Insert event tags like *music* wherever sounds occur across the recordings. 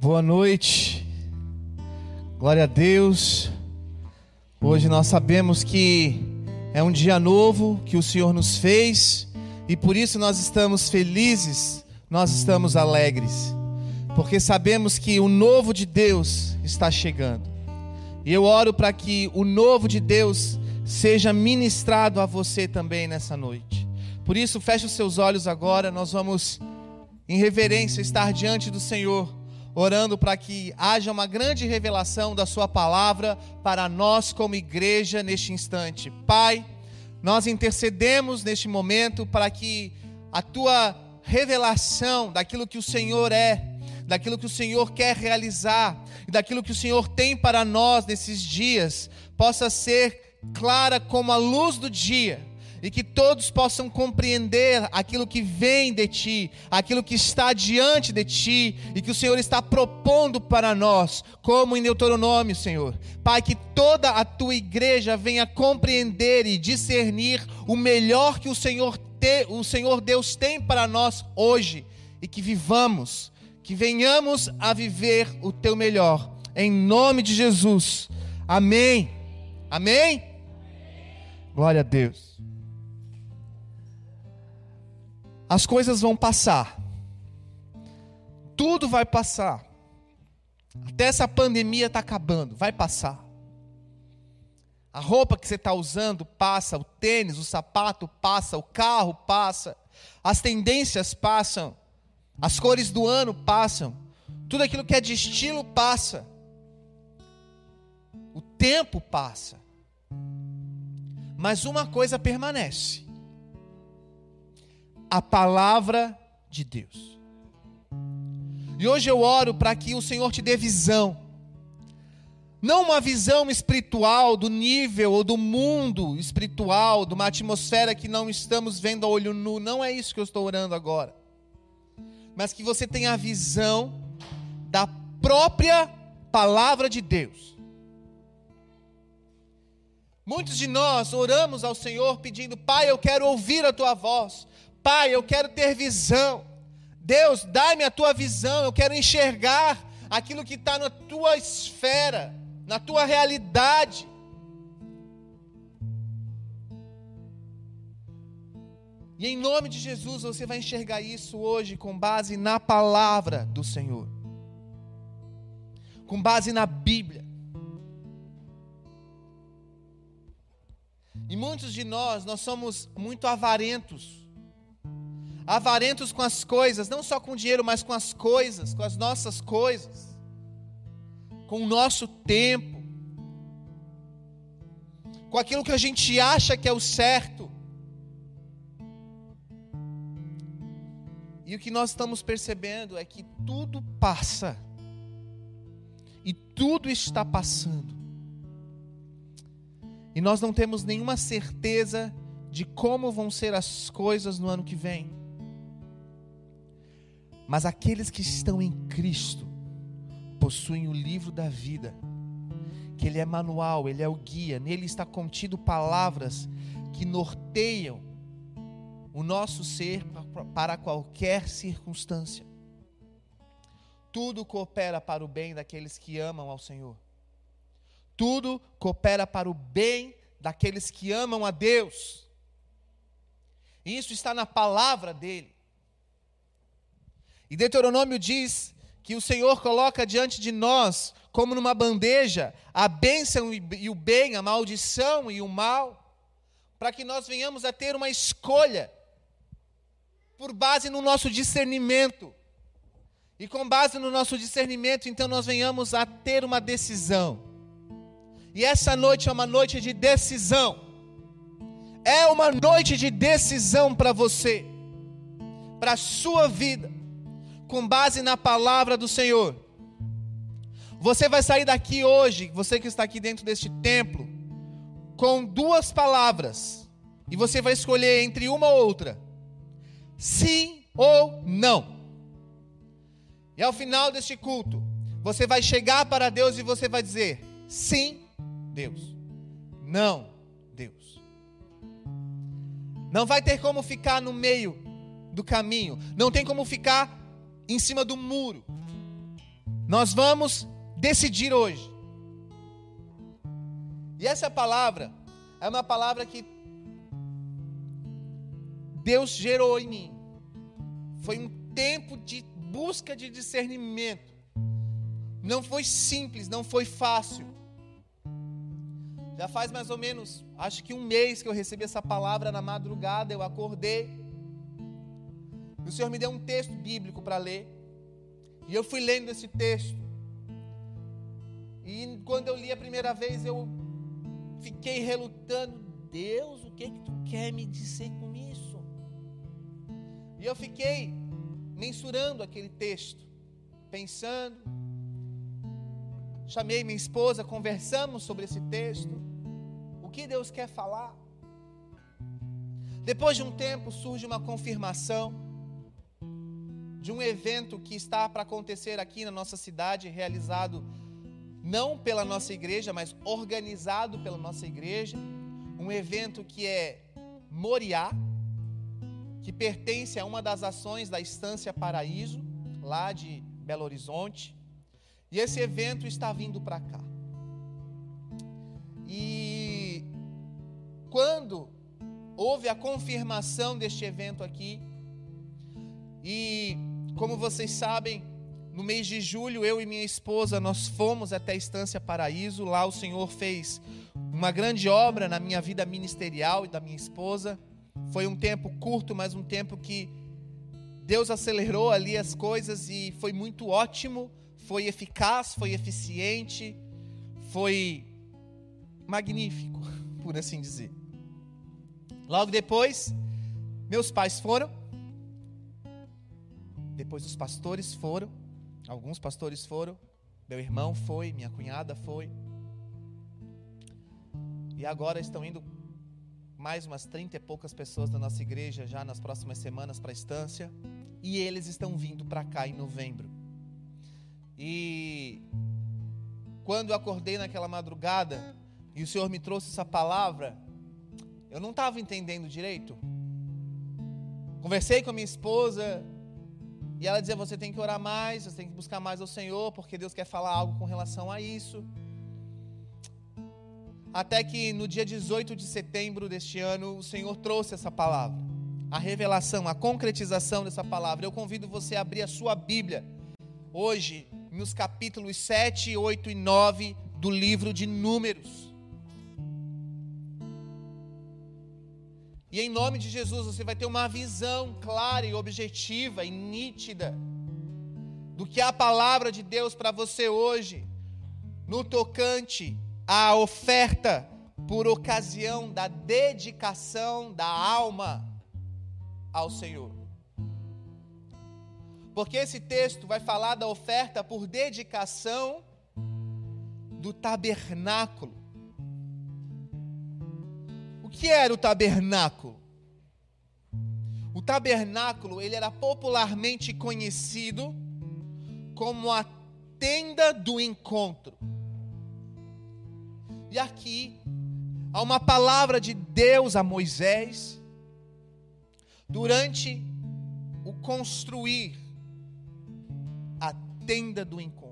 Boa noite, glória a Deus. Hoje nós sabemos que é um dia novo que o Senhor nos fez e por isso nós estamos felizes, nós estamos alegres, porque sabemos que o novo de Deus está chegando. E eu oro para que o novo de Deus seja ministrado a você também nessa noite. Por isso, feche os seus olhos agora, nós vamos, em reverência, estar diante do Senhor orando para que haja uma grande revelação da Sua palavra para nós, como igreja, neste instante. Pai, nós intercedemos neste momento para que a Tua revelação daquilo que o Senhor é, daquilo que o Senhor quer realizar daquilo que o Senhor tem para nós nesses dias, possa ser clara como a luz do dia e que todos possam compreender aquilo que vem de ti, aquilo que está diante de ti e que o Senhor está propondo para nós, como em Deuteronômio, Senhor. Pai, que toda a tua igreja venha compreender e discernir o melhor que o Senhor, te, o Senhor Deus tem para nós hoje e que vivamos, que venhamos a viver o teu melhor. Em nome de Jesus. Amém. Amém. Glória a Deus. As coisas vão passar. Tudo vai passar. Até essa pandemia está acabando, vai passar. A roupa que você está usando passa, o tênis, o sapato passa, o carro passa, as tendências passam, as cores do ano passam, tudo aquilo que é de estilo passa, o tempo passa, mas uma coisa permanece: a palavra de Deus. E hoje eu oro para que o Senhor te dê visão. Não uma visão espiritual do nível ou do mundo espiritual, de uma atmosfera que não estamos vendo a olho nu. Não é isso que eu estou orando agora. Mas que você tenha a visão da própria palavra de Deus. Muitos de nós oramos ao Senhor pedindo: Pai, eu quero ouvir a tua voz. Pai, eu quero ter visão. Deus, dá-me a tua visão. Eu quero enxergar aquilo que está na tua esfera, na tua realidade. E em nome de Jesus você vai enxergar isso hoje com base na palavra do Senhor, com base na Bíblia. E muitos de nós, nós somos muito avarentos avarentos com as coisas, não só com o dinheiro, mas com as coisas, com as nossas coisas, com o nosso tempo, com aquilo que a gente acha que é o certo. E o que nós estamos percebendo é que tudo passa, e tudo está passando, e nós não temos nenhuma certeza de como vão ser as coisas no ano que vem. Mas aqueles que estão em Cristo possuem o livro da vida, que ele é manual, ele é o guia, nele está contido palavras que norteiam o nosso ser para qualquer circunstância. Tudo coopera para o bem daqueles que amam ao Senhor. Tudo coopera para o bem daqueles que amam a Deus. Isso está na palavra dele. E Deuteronômio diz que o Senhor coloca diante de nós, como numa bandeja, a bênção e o bem, a maldição e o mal, para que nós venhamos a ter uma escolha, por base no nosso discernimento. E com base no nosso discernimento, então nós venhamos a ter uma decisão. E essa noite é uma noite de decisão. É uma noite de decisão para você, para a sua vida com base na palavra do Senhor. Você vai sair daqui hoje, você que está aqui dentro deste templo, com duas palavras, e você vai escolher entre uma ou outra: sim ou não. E ao final deste culto, você vai chegar para Deus e você vai dizer: sim, Deus, não, Deus. Não vai ter como ficar no meio do caminho, não tem como ficar em cima do muro. nós vamos decidir hoje. E essa palavra é uma palavra que Deus gerou em mim. Foi um tempo de busca de discernimento. Não foi simples, não foi fácil. Já faz mais ou menos, acho que um mês que eu recebi essa palavra na madrugada, eu acordei. O Senhor me deu um texto bíblico para ler. E eu fui lendo esse texto. E quando eu li a primeira vez, eu fiquei relutando. Deus, o que é que tu quer me dizer com isso? E eu fiquei mensurando aquele texto, pensando. Chamei minha esposa, conversamos sobre esse texto. O que Deus quer falar? Depois de um tempo surge uma confirmação de um evento que está para acontecer aqui na nossa cidade, realizado não pela nossa igreja, mas organizado pela nossa igreja. Um evento que é Moriá, que pertence a uma das ações da Estância Paraíso, lá de Belo Horizonte. E esse evento está vindo para cá. E quando houve a confirmação deste evento aqui, e como vocês sabem, no mês de julho, eu e minha esposa, nós fomos até a Estância Paraíso. Lá o Senhor fez uma grande obra na minha vida ministerial e da minha esposa. Foi um tempo curto, mas um tempo que Deus acelerou ali as coisas e foi muito ótimo, foi eficaz, foi eficiente, foi magnífico, *laughs* por assim dizer. Logo depois, meus pais foram, depois os pastores foram, alguns pastores foram, meu irmão foi, minha cunhada foi, e agora estão indo mais umas 30 e poucas pessoas da nossa igreja já nas próximas semanas para a estância, e eles estão vindo para cá em novembro. E quando eu acordei naquela madrugada, e o Senhor me trouxe essa palavra, eu não estava entendendo direito. Conversei com a minha esposa e ela dizia: Você tem que orar mais, você tem que buscar mais ao Senhor, porque Deus quer falar algo com relação a isso. Até que no dia 18 de setembro deste ano, o Senhor trouxe essa palavra, a revelação, a concretização dessa palavra. Eu convido você a abrir a sua Bíblia, hoje, nos capítulos 7, 8 e 9 do livro de Números. E em nome de Jesus você vai ter uma visão clara e objetiva e nítida do que é a palavra de Deus para você hoje, no tocante à oferta por ocasião da dedicação da alma ao Senhor. Porque esse texto vai falar da oferta por dedicação do tabernáculo que era o tabernáculo? O tabernáculo, ele era popularmente conhecido como a tenda do encontro. E aqui há uma palavra de Deus a Moisés durante o construir a tenda do encontro.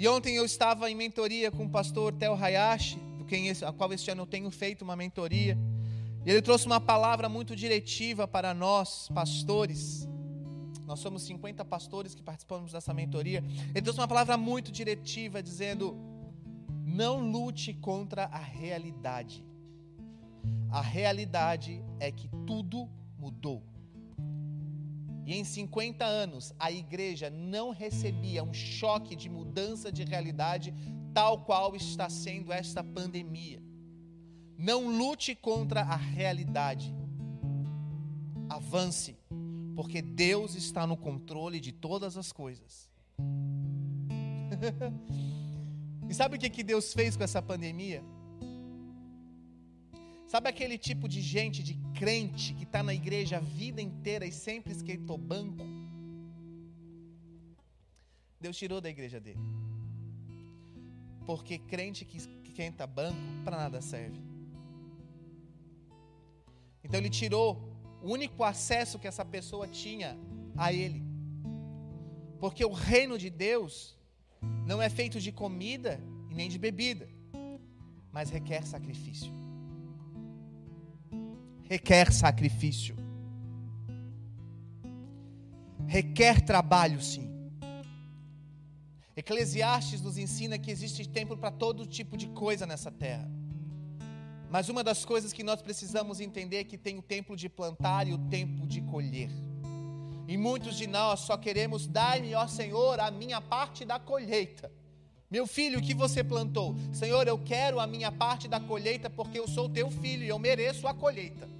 E ontem eu estava em mentoria com o pastor Theo Hayashi, do quem a qual este ano eu tenho feito uma mentoria. E ele trouxe uma palavra muito diretiva para nós, pastores. Nós somos 50 pastores que participamos dessa mentoria. Ele trouxe uma palavra muito diretiva, dizendo: não lute contra a realidade. A realidade é que tudo mudou. E em 50 anos, a igreja não recebia um choque de mudança de realidade tal qual está sendo esta pandemia. Não lute contra a realidade. Avance, porque Deus está no controle de todas as coisas. *laughs* e sabe o que Deus fez com essa pandemia? Sabe aquele tipo de gente, de crente, que está na igreja a vida inteira e sempre esquentou banco? Deus tirou da igreja dele. Porque crente que esquenta banco, para nada serve. Então ele tirou o único acesso que essa pessoa tinha a Ele. Porque o reino de Deus não é feito de comida e nem de bebida, mas requer sacrifício. Requer sacrifício. Requer trabalho, sim. Eclesiastes nos ensina que existe tempo para todo tipo de coisa nessa terra. Mas uma das coisas que nós precisamos entender é que tem o tempo de plantar e o tempo de colher. E muitos de nós só queremos dar-me, ó Senhor, a minha parte da colheita. Meu filho, o que você plantou? Senhor, eu quero a minha parte da colheita porque eu sou teu filho e eu mereço a colheita.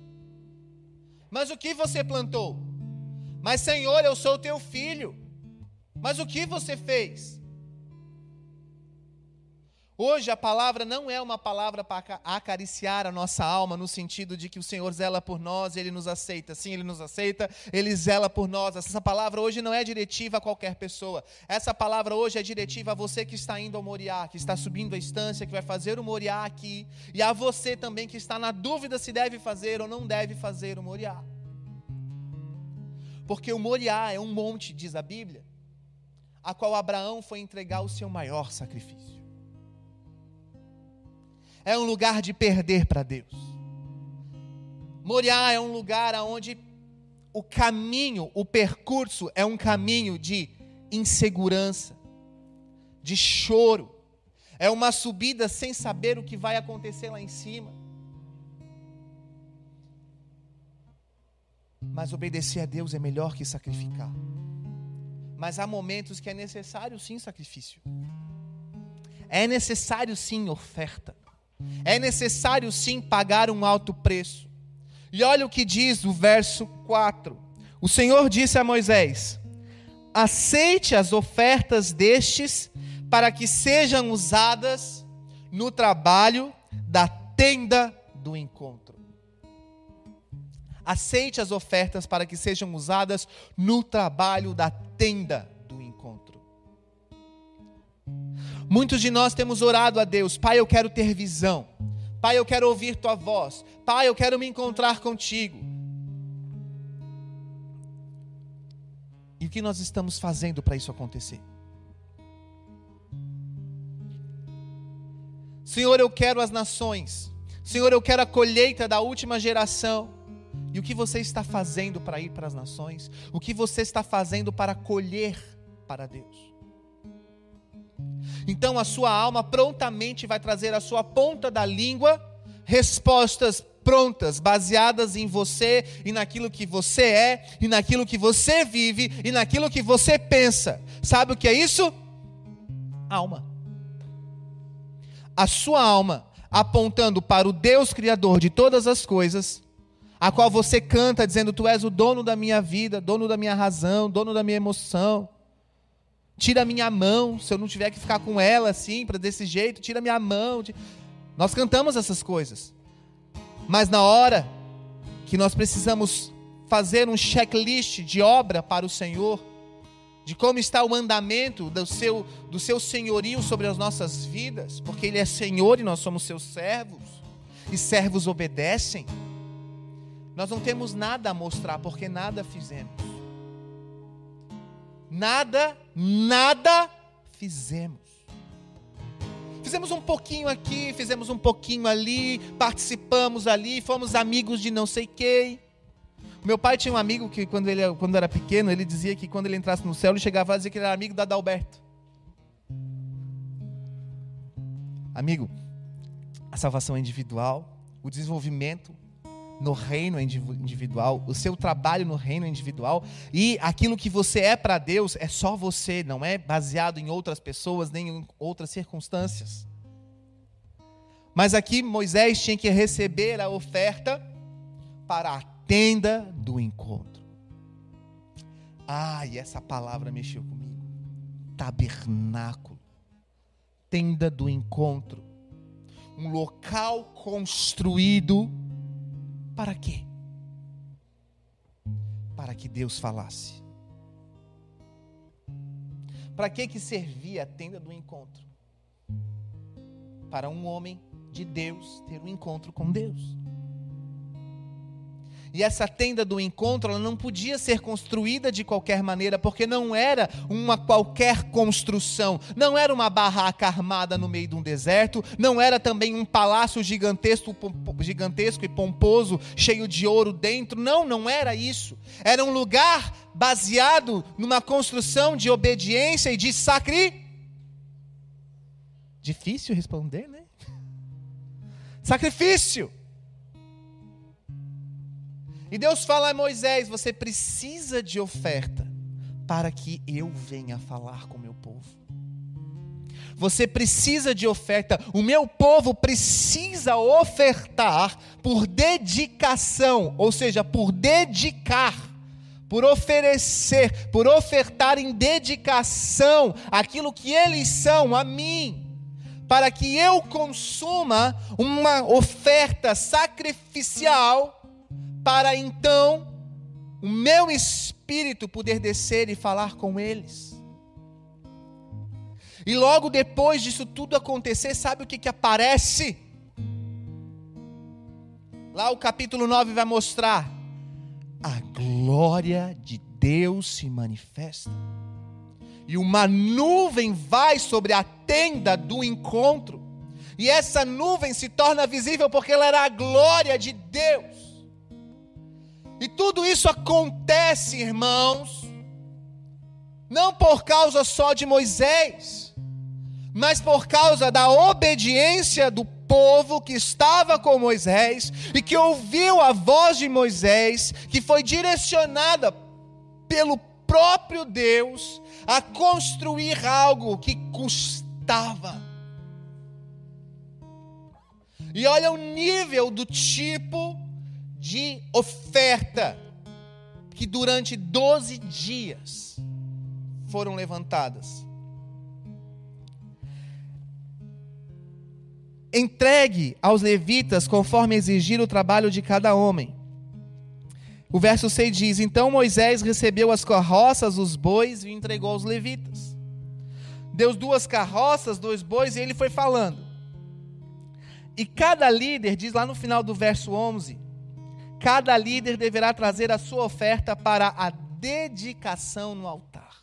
Mas o que você plantou? Mas Senhor, eu sou teu filho. Mas o que você fez? Hoje a palavra não é uma palavra para acariciar a nossa alma, no sentido de que o Senhor zela por nós, Ele nos aceita. Sim, Ele nos aceita, Ele zela por nós. Essa palavra hoje não é diretiva a qualquer pessoa. Essa palavra hoje é diretiva a você que está indo ao Moriá, que está subindo a estância, que vai fazer o Moriá aqui. E a você também que está na dúvida se deve fazer ou não deve fazer o Moriá. Porque o Moriá é um monte, diz a Bíblia, a qual Abraão foi entregar o seu maior sacrifício é um lugar de perder para Deus. Moriá é um lugar onde o caminho, o percurso é um caminho de insegurança, de choro. É uma subida sem saber o que vai acontecer lá em cima. Mas obedecer a Deus é melhor que sacrificar. Mas há momentos que é necessário sim sacrifício. É necessário sim oferta. É necessário sim pagar um alto preço. E olha o que diz o verso 4. O Senhor disse a Moisés: Aceite as ofertas destes, para que sejam usadas no trabalho da tenda do encontro. Aceite as ofertas para que sejam usadas no trabalho da tenda Muitos de nós temos orado a Deus, Pai, eu quero ter visão. Pai, eu quero ouvir tua voz. Pai, eu quero me encontrar contigo. E o que nós estamos fazendo para isso acontecer? Senhor, eu quero as nações. Senhor, eu quero a colheita da última geração. E o que você está fazendo para ir para as nações? O que você está fazendo para colher para Deus? Então a sua alma prontamente vai trazer a sua ponta da língua respostas prontas, baseadas em você e naquilo que você é, e naquilo que você vive, e naquilo que você pensa. Sabe o que é isso? Alma. A sua alma apontando para o Deus Criador de todas as coisas, a qual você canta dizendo: Tu és o dono da minha vida, dono da minha razão, dono da minha emoção. Tira minha mão, se eu não tiver que ficar com ela assim, para desse jeito, tira minha mão. Nós cantamos essas coisas. Mas na hora que nós precisamos fazer um checklist de obra para o Senhor, de como está o andamento do seu, do seu senhorio sobre as nossas vidas, porque Ele é Senhor e nós somos seus servos, e servos obedecem, nós não temos nada a mostrar, porque nada fizemos. Nada, nada fizemos. Fizemos um pouquinho aqui, fizemos um pouquinho ali, participamos ali, fomos amigos de não sei quem. Meu pai tinha um amigo que, quando ele quando era pequeno, ele dizia que quando ele entrasse no céu, ele chegava a dizer que ele era amigo da Adalberto. Amigo, a salvação é individual, o desenvolvimento no reino individual, o seu trabalho no reino individual e aquilo que você é para Deus é só você, não é baseado em outras pessoas nem em outras circunstâncias. Mas aqui Moisés tinha que receber a oferta para a tenda do encontro. Ah, e essa palavra mexeu comigo. Tabernáculo. Tenda do encontro. Um local construído para quê? Para que Deus falasse. Para que que servia a tenda do encontro? Para um homem de Deus ter um encontro com Deus. E essa tenda do encontro, ela não podia ser construída de qualquer maneira, porque não era uma qualquer construção, não era uma barraca armada no meio de um deserto, não era também um palácio gigantesco, gigantesco e pomposo, cheio de ouro dentro, não, não era isso. Era um lugar baseado numa construção de obediência e de sacrifício. Difícil responder, né? *laughs* Sacrifício. E Deus fala a Moisés: você precisa de oferta para que eu venha falar com o meu povo. Você precisa de oferta. O meu povo precisa ofertar por dedicação, ou seja, por dedicar, por oferecer, por ofertar em dedicação aquilo que eles são a mim, para que eu consuma uma oferta sacrificial para então o meu espírito poder descer e falar com eles. E logo depois disso tudo acontecer, sabe o que, que aparece? Lá o capítulo 9 vai mostrar: a glória de Deus se manifesta. E uma nuvem vai sobre a tenda do encontro. E essa nuvem se torna visível porque ela era a glória de Deus. E tudo isso acontece, irmãos, não por causa só de Moisés, mas por causa da obediência do povo que estava com Moisés e que ouviu a voz de Moisés, que foi direcionada pelo próprio Deus a construir algo que custava. E olha o nível do tipo de oferta que durante 12 dias foram levantadas. Entregue aos levitas conforme exigir o trabalho de cada homem. O verso 6 diz: Então Moisés recebeu as carroças, os bois e entregou aos levitas. Deu duas carroças, dois bois e ele foi falando. E cada líder, diz lá no final do verso 11, Cada líder deverá trazer a sua oferta para a dedicação no altar.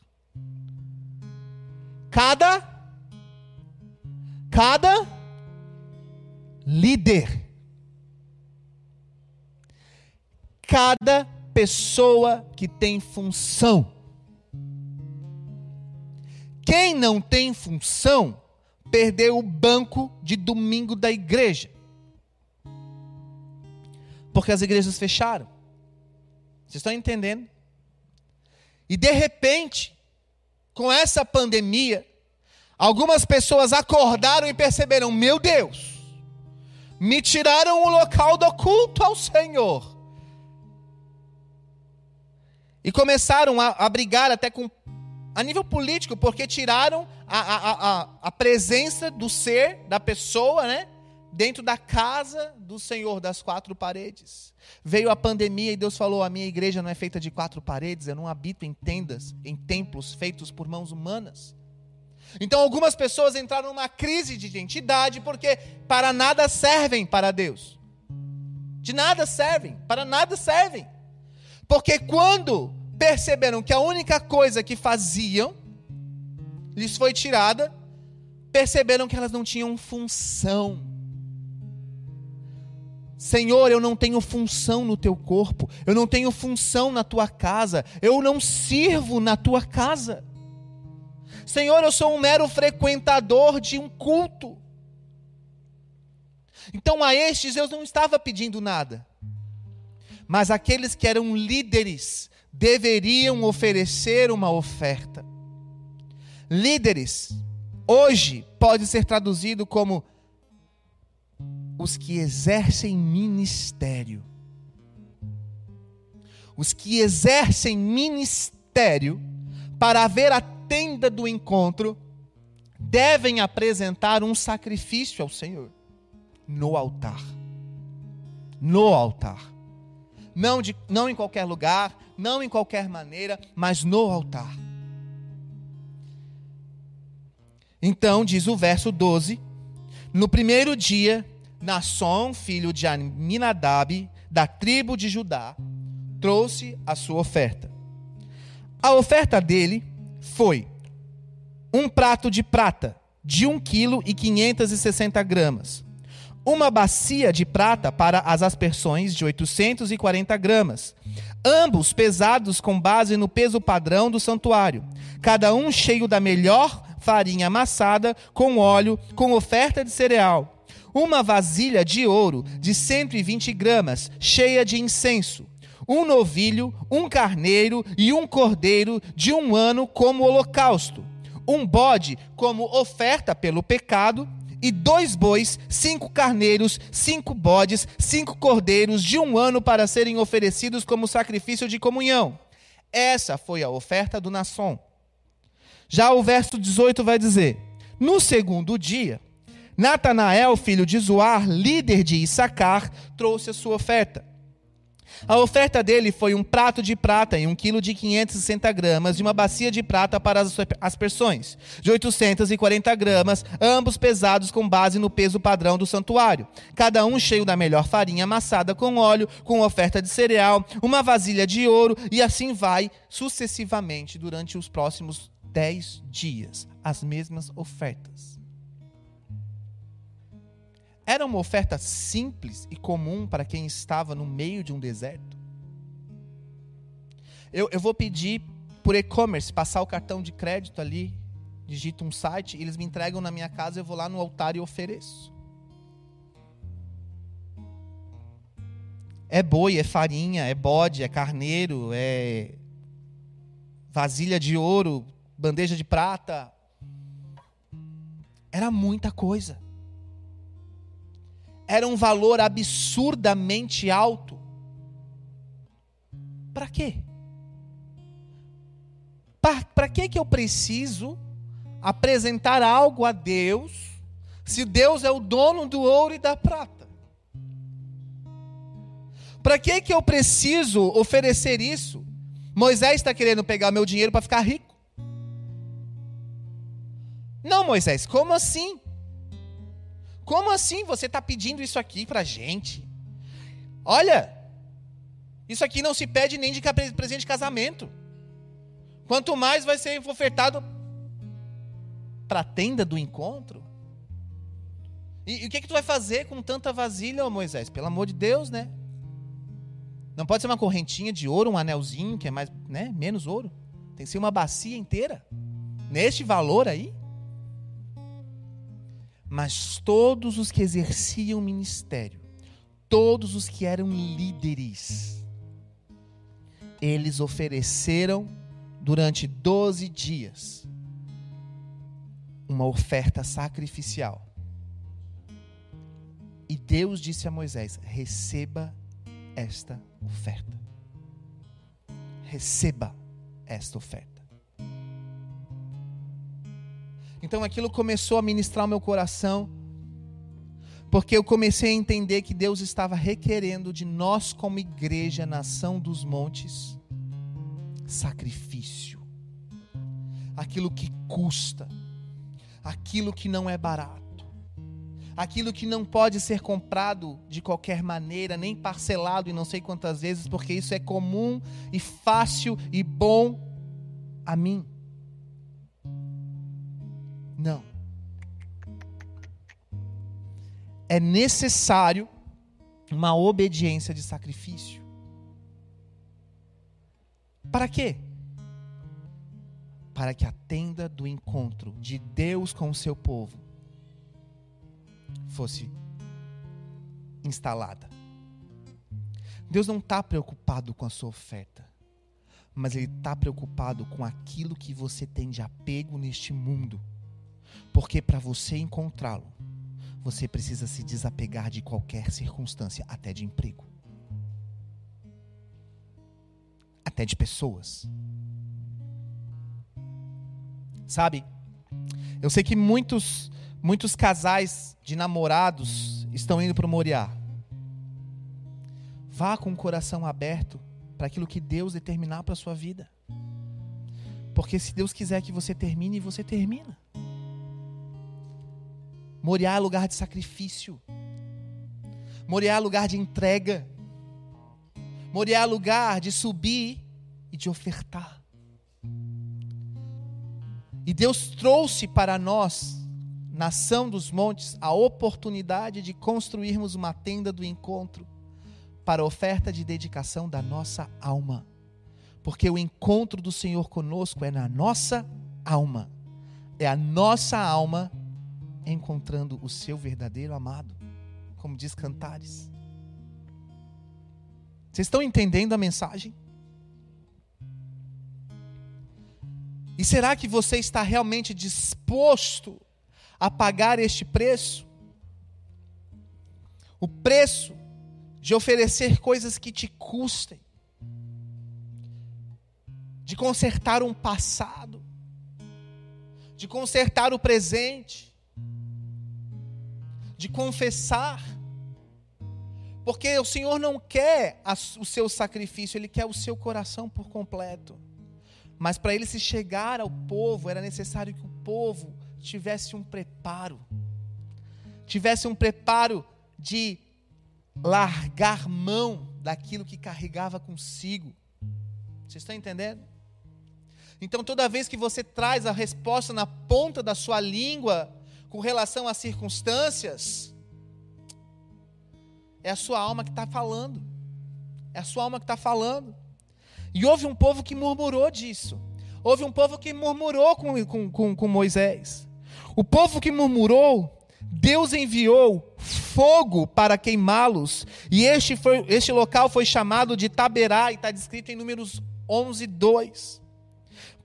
Cada cada líder cada pessoa que tem função. Quem não tem função perdeu o banco de domingo da igreja porque as igrejas fecharam. Vocês estão entendendo? E de repente, com essa pandemia, algumas pessoas acordaram e perceberam: meu Deus, me tiraram o local do culto ao Senhor. E começaram a, a brigar até com a nível político, porque tiraram a, a, a, a presença do ser, da pessoa, né? Dentro da casa do Senhor das quatro paredes. Veio a pandemia e Deus falou: A minha igreja não é feita de quatro paredes, eu não habito em tendas, em templos feitos por mãos humanas. Então algumas pessoas entraram numa crise de identidade porque para nada servem para Deus. De nada servem, para nada servem. Porque quando perceberam que a única coisa que faziam lhes foi tirada, perceberam que elas não tinham função. Senhor, eu não tenho função no teu corpo, eu não tenho função na tua casa, eu não sirvo na tua casa. Senhor, eu sou um mero frequentador de um culto. Então a estes Deus não estava pedindo nada, mas aqueles que eram líderes deveriam oferecer uma oferta. Líderes, hoje pode ser traduzido como os que exercem ministério. Os que exercem ministério para ver a tenda do encontro devem apresentar um sacrifício ao Senhor no altar. No altar. Não, de, não em qualquer lugar, não em qualquer maneira, mas no altar. Então, diz o verso 12: No primeiro dia Nasson, filho de Aminadab, da tribo de Judá, trouxe a sua oferta. A oferta dele foi um prato de prata de 1 kg e 560 gramas, uma bacia de prata para as aspersões de 840 gramas, ambos pesados com base no peso padrão do santuário, cada um cheio da melhor farinha amassada com óleo, com oferta de cereal, uma vasilha de ouro de 120 gramas, cheia de incenso, um novilho, um carneiro e um cordeiro de um ano como holocausto, um bode como oferta pelo pecado, e dois bois, cinco carneiros, cinco bodes, cinco cordeiros de um ano para serem oferecidos como sacrifício de comunhão. Essa foi a oferta do Nasson. Já o verso 18 vai dizer: No segundo dia, Natanael, filho de Zoar, líder de Issacar, trouxe a sua oferta. A oferta dele foi um prato de prata e um quilo de 560 gramas e uma bacia de prata para as aspersões, de 840 gramas, ambos pesados com base no peso padrão do santuário. Cada um cheio da melhor farinha amassada com óleo, com oferta de cereal, uma vasilha de ouro e assim vai sucessivamente durante os próximos dez dias. As mesmas ofertas. Era uma oferta simples e comum para quem estava no meio de um deserto? Eu, eu vou pedir por e-commerce, passar o cartão de crédito ali, digito um site, eles me entregam na minha casa, eu vou lá no altar e ofereço. É boi, é farinha, é bode, é carneiro, é vasilha de ouro, bandeja de prata. Era muita coisa era um valor absurdamente alto. Para quê? Para que que eu preciso apresentar algo a Deus se Deus é o dono do ouro e da prata? Para que que eu preciso oferecer isso? Moisés está querendo pegar meu dinheiro para ficar rico. Não, Moisés, como assim? Como assim você está pedindo isso aqui para a gente? Olha, isso aqui não se pede nem de presente de casamento. Quanto mais vai ser ofertado para a tenda do encontro. E, e, o que, que tu vai fazer com tanta vasilha, Moisés? Pelo amor de Deus, né? Não pode ser uma correntinha de ouro, um anelzinho, que é mais, né, menos ouro. Tem que ser uma bacia inteira. Neste valor aí. Mas todos os que exerciam ministério, todos os que eram líderes, eles ofereceram durante 12 dias uma oferta sacrificial. E Deus disse a Moisés: receba esta oferta. Receba esta oferta. Então aquilo começou a ministrar o meu coração, porque eu comecei a entender que Deus estava requerendo de nós, como igreja, nação dos montes, sacrifício, aquilo que custa, aquilo que não é barato, aquilo que não pode ser comprado de qualquer maneira, nem parcelado e não sei quantas vezes, porque isso é comum e fácil e bom a mim. Não. É necessário uma obediência de sacrifício. Para quê? Para que a tenda do encontro de Deus com o seu povo fosse instalada. Deus não está preocupado com a sua oferta, mas Ele está preocupado com aquilo que você tem de apego neste mundo porque para você encontrá-lo, você precisa se desapegar de qualquer circunstância, até de emprego, até de pessoas. Sabe? Eu sei que muitos muitos casais de namorados estão indo para o Moriá. Vá com o coração aberto para aquilo que Deus determinar para a sua vida. Porque se Deus quiser que você termine, você termina. Moriá é lugar de sacrifício. Moriá é lugar de entrega. Moriá é lugar de subir e de ofertar. E Deus trouxe para nós, nação dos montes, a oportunidade de construirmos uma tenda do encontro para a oferta de dedicação da nossa alma. Porque o encontro do Senhor conosco é na nossa alma. É a nossa alma encontrando o seu verdadeiro amado, como diz Cantares. Vocês estão entendendo a mensagem? E será que você está realmente disposto a pagar este preço? O preço de oferecer coisas que te custem, de consertar um passado, de consertar o presente, de confessar. Porque o Senhor não quer o seu sacrifício, Ele quer o seu coração por completo. Mas para ele se chegar ao povo, era necessário que o povo tivesse um preparo. Tivesse um preparo de largar mão daquilo que carregava consigo. Vocês estão entendendo? Então, toda vez que você traz a resposta na ponta da sua língua com relação às circunstâncias, é a sua alma que está falando. É a sua alma que está falando. E houve um povo que murmurou disso. Houve um povo que murmurou com, com, com, com Moisés. O povo que murmurou, Deus enviou fogo para queimá-los. E este, foi, este local foi chamado de Taberá, e está descrito em Números 11, 2.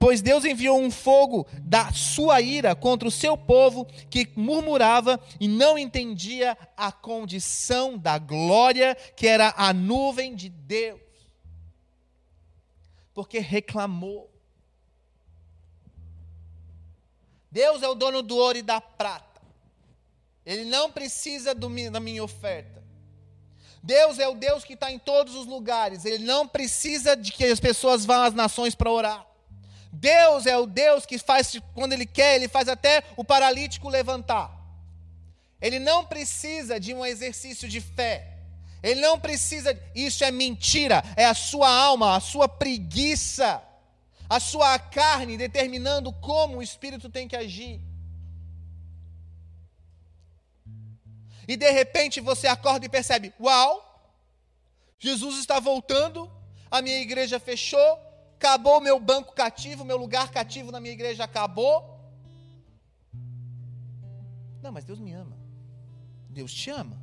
Pois Deus enviou um fogo da sua ira contra o seu povo que murmurava e não entendia a condição da glória que era a nuvem de Deus porque reclamou. Deus é o dono do ouro e da prata. Ele não precisa do, da minha oferta. Deus é o Deus que está em todos os lugares. Ele não precisa de que as pessoas vão às nações para orar. Deus é o Deus que faz, quando Ele quer, Ele faz até o paralítico levantar. Ele não precisa de um exercício de fé. Ele não precisa, isso é mentira, é a sua alma, a sua preguiça, a sua carne determinando como o espírito tem que agir. E de repente você acorda e percebe: Uau, Jesus está voltando, a minha igreja fechou, acabou meu banco cativo, meu lugar cativo na minha igreja acabou. Não, mas Deus me ama. Deus te ama.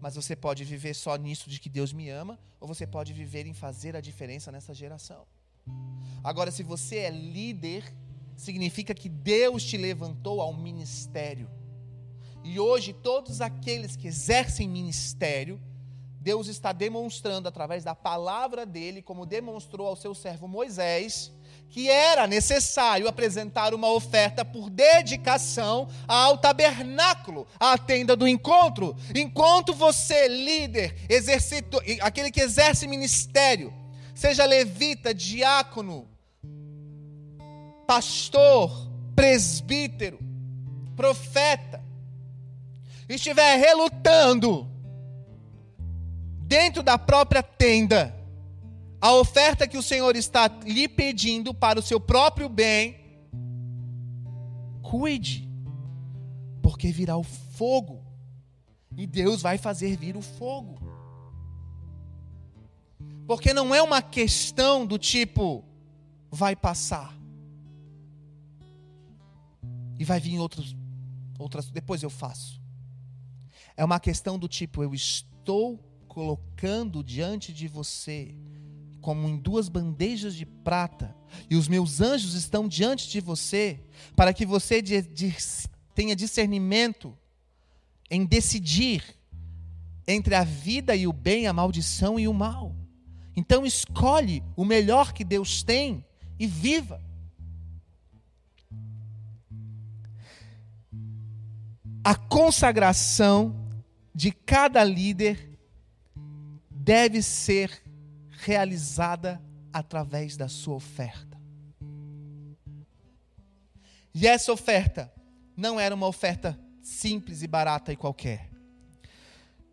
Mas você pode viver só nisso de que Deus me ama, ou você pode viver em fazer a diferença nessa geração. Agora, se você é líder, significa que Deus te levantou ao ministério. E hoje, todos aqueles que exercem ministério, Deus está demonstrando através da palavra dele, como demonstrou ao seu servo Moisés, que era necessário apresentar uma oferta por dedicação ao tabernáculo, à tenda do encontro. Enquanto você, líder, exercito, aquele que exerce ministério, seja levita, diácono, pastor, presbítero, profeta, estiver relutando dentro da própria tenda, a oferta que o Senhor está lhe pedindo para o seu próprio bem, cuide, porque virá o fogo, e Deus vai fazer vir o fogo. Porque não é uma questão do tipo, vai passar, e vai vir outros, outras, depois eu faço. É uma questão do tipo, eu estou colocando diante de você como em duas bandejas de prata, e os meus anjos estão diante de você, para que você de, de, tenha discernimento em decidir entre a vida e o bem, a maldição e o mal. Então escolhe o melhor que Deus tem e viva. A consagração de cada líder deve ser realizada através da sua oferta. E essa oferta não era uma oferta simples e barata e qualquer.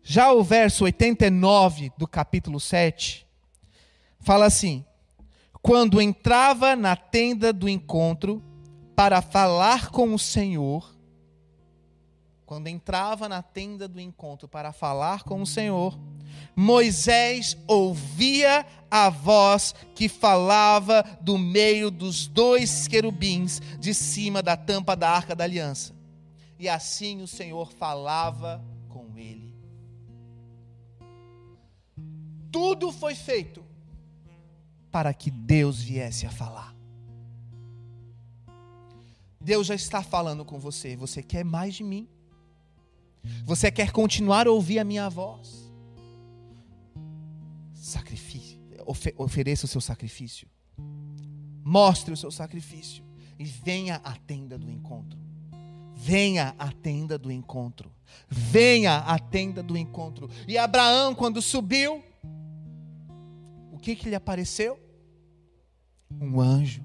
Já o verso 89 do capítulo 7 fala assim: Quando entrava na tenda do encontro para falar com o Senhor, quando entrava na tenda do encontro para falar com o Senhor, Moisés ouvia a voz que falava do meio dos dois querubins de cima da tampa da arca da aliança. E assim o Senhor falava com ele. Tudo foi feito para que Deus viesse a falar. Deus já está falando com você. Você quer mais de mim? Você quer continuar a ouvir a minha voz? Sacrifício. Ofe ofereça o seu sacrifício. Mostre o seu sacrifício. E venha à tenda do encontro. Venha à tenda do encontro. Venha à tenda do encontro. E Abraão, quando subiu, o que, que lhe apareceu? Um anjo.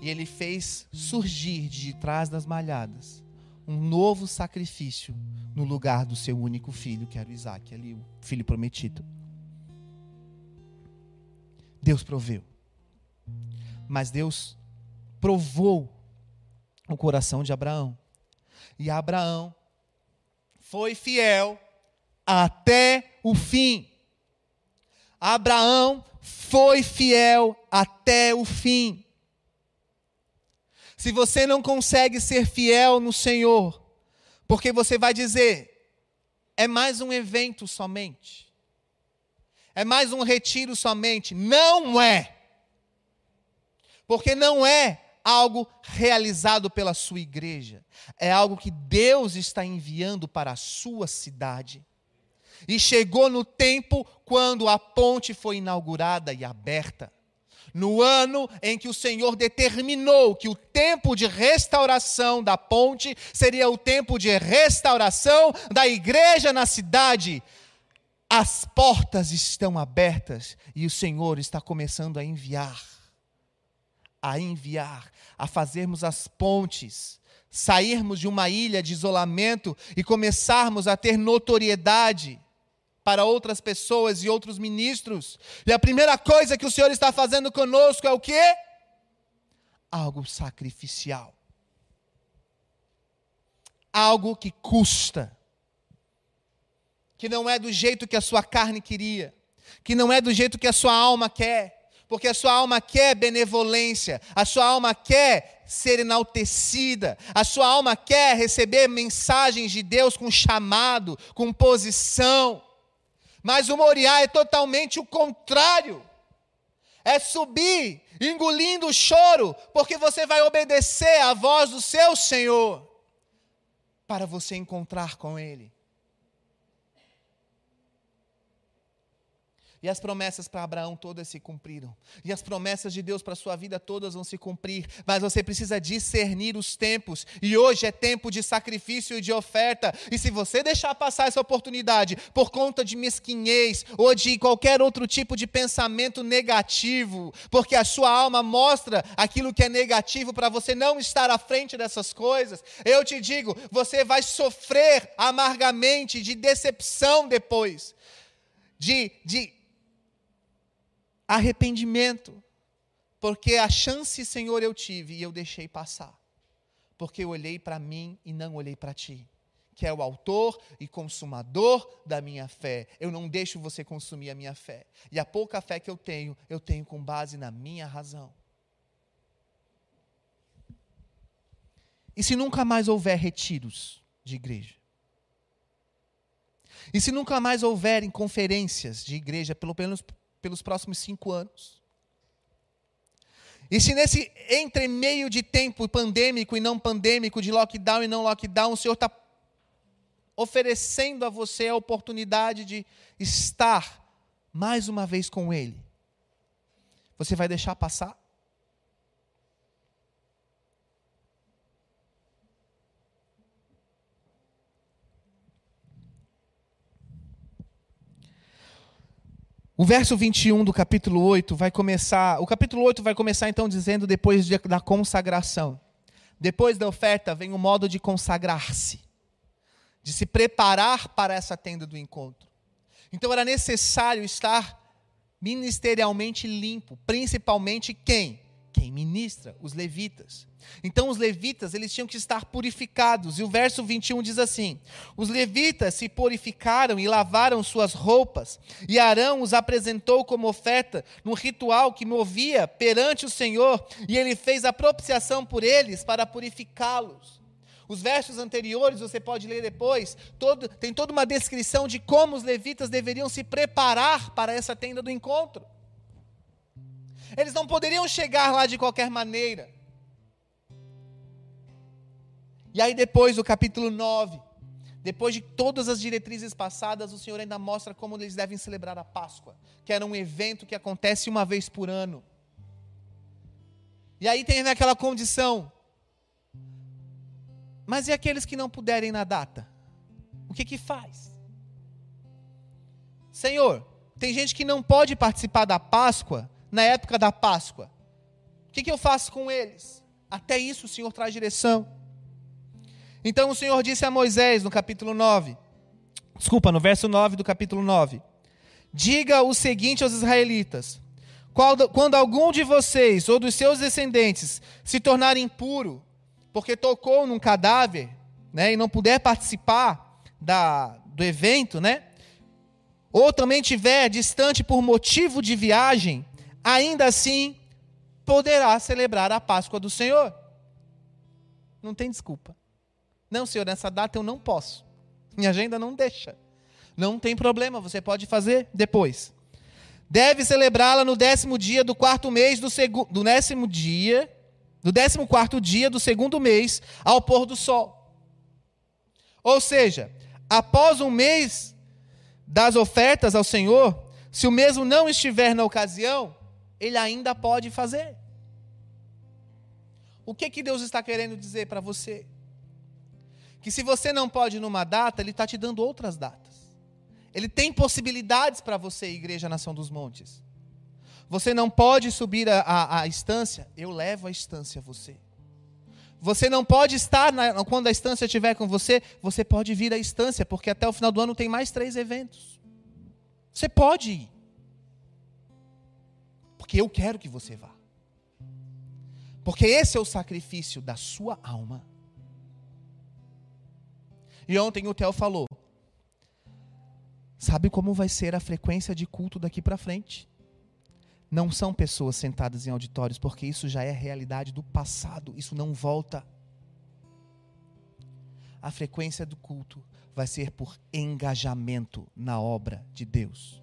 E ele fez surgir de trás das malhadas um novo sacrifício no lugar do seu único filho, que era o Isaac, ali, o filho prometido. Deus proveu. Mas Deus provou o coração de Abraão. E Abraão foi fiel até o fim. Abraão foi fiel até o fim. Se você não consegue ser fiel no Senhor, porque você vai dizer, é mais um evento somente, é mais um retiro somente. Não é. Porque não é algo realizado pela sua igreja, é algo que Deus está enviando para a sua cidade. E chegou no tempo quando a ponte foi inaugurada e aberta no ano em que o Senhor determinou que o tempo de restauração da ponte seria o tempo de restauração da igreja na cidade, as portas estão abertas e o Senhor está começando a enviar, a enviar, a fazermos as pontes, sairmos de uma ilha de isolamento e começarmos a ter notoriedade para outras pessoas e outros ministros. E a primeira coisa que o Senhor está fazendo conosco é o quê? Algo sacrificial. Algo que custa. Que não é do jeito que a sua carne queria. Que não é do jeito que a sua alma quer. Porque a sua alma quer benevolência, a sua alma quer ser enaltecida, a sua alma quer receber mensagens de Deus com chamado, com posição. Mas o Moriá é totalmente o contrário. É subir, engolindo o choro, porque você vai obedecer à voz do seu Senhor, para você encontrar com Ele. E as promessas para Abraão todas se cumpriram. E as promessas de Deus para a sua vida todas vão se cumprir. Mas você precisa discernir os tempos. E hoje é tempo de sacrifício e de oferta. E se você deixar passar essa oportunidade por conta de mesquinhez ou de qualquer outro tipo de pensamento negativo, porque a sua alma mostra aquilo que é negativo para você não estar à frente dessas coisas, eu te digo, você vai sofrer amargamente de decepção depois. De, de arrependimento, porque a chance, Senhor, eu tive e eu deixei passar, porque eu olhei para mim e não olhei para ti, que é o autor e consumador da minha fé. Eu não deixo você consumir a minha fé, e a pouca fé que eu tenho, eu tenho com base na minha razão. E se nunca mais houver retiros de igreja? E se nunca mais houverem conferências de igreja, pelo menos pelos próximos cinco anos. E se nesse entre meio de tempo pandêmico e não pandêmico, de lockdown e não lockdown, o Senhor está oferecendo a você a oportunidade de estar mais uma vez com Ele, você vai deixar passar? O verso 21 do capítulo 8 vai começar, o capítulo 8 vai começar então dizendo depois de, da consagração. Depois da oferta vem o modo de consagrar-se. de se preparar para essa tenda do encontro. Então era necessário estar ministerialmente limpo, principalmente quem? Quem ministra? Os levitas. Então os levitas, eles tinham que estar purificados. E o verso 21 diz assim: Os levitas se purificaram e lavaram suas roupas, e Arão os apresentou como oferta num ritual que movia perante o Senhor, e ele fez a propiciação por eles para purificá-los. Os versos anteriores, você pode ler depois, todo, tem toda uma descrição de como os levitas deveriam se preparar para essa tenda do encontro. Eles não poderiam chegar lá de qualquer maneira. E aí, depois do capítulo 9, depois de todas as diretrizes passadas, o Senhor ainda mostra como eles devem celebrar a Páscoa, que era um evento que acontece uma vez por ano. E aí tem aquela condição mas e aqueles que não puderem na data? O que que faz? Senhor, tem gente que não pode participar da Páscoa na época da Páscoa. O que, que eu faço com eles? Até isso o Senhor traz direção. Então o Senhor disse a Moisés no capítulo 9, desculpa, no verso 9 do capítulo 9: Diga o seguinte aos israelitas: quando algum de vocês ou dos seus descendentes se tornar impuro porque tocou num cadáver, né, e não puder participar da, do evento, né, ou também tiver distante por motivo de viagem, ainda assim poderá celebrar a Páscoa do Senhor. Não tem desculpa. Não, Senhor, nessa data eu não posso. Minha agenda não deixa. Não tem problema, você pode fazer depois. Deve celebrá-la no décimo dia do quarto mês do segundo, do décimo dia do 14 dia do segundo mês, ao pôr do sol. Ou seja, após um mês das ofertas ao Senhor, se o mesmo não estiver na ocasião, ele ainda pode fazer. O que, que Deus está querendo dizer para você? Que se você não pode numa data, Ele está te dando outras datas. Ele tem possibilidades para você, Igreja Nação dos Montes. Você não pode subir a, a, a estância, eu levo a estância a você. Você não pode estar na, quando a estância estiver com você, você pode vir à estância, porque até o final do ano tem mais três eventos. Você pode ir. Porque eu quero que você vá. Porque esse é o sacrifício da sua alma. E ontem o Theo falou: Sabe como vai ser a frequência de culto daqui para frente? não são pessoas sentadas em auditórios, porque isso já é realidade do passado, isso não volta. A frequência do culto vai ser por engajamento na obra de Deus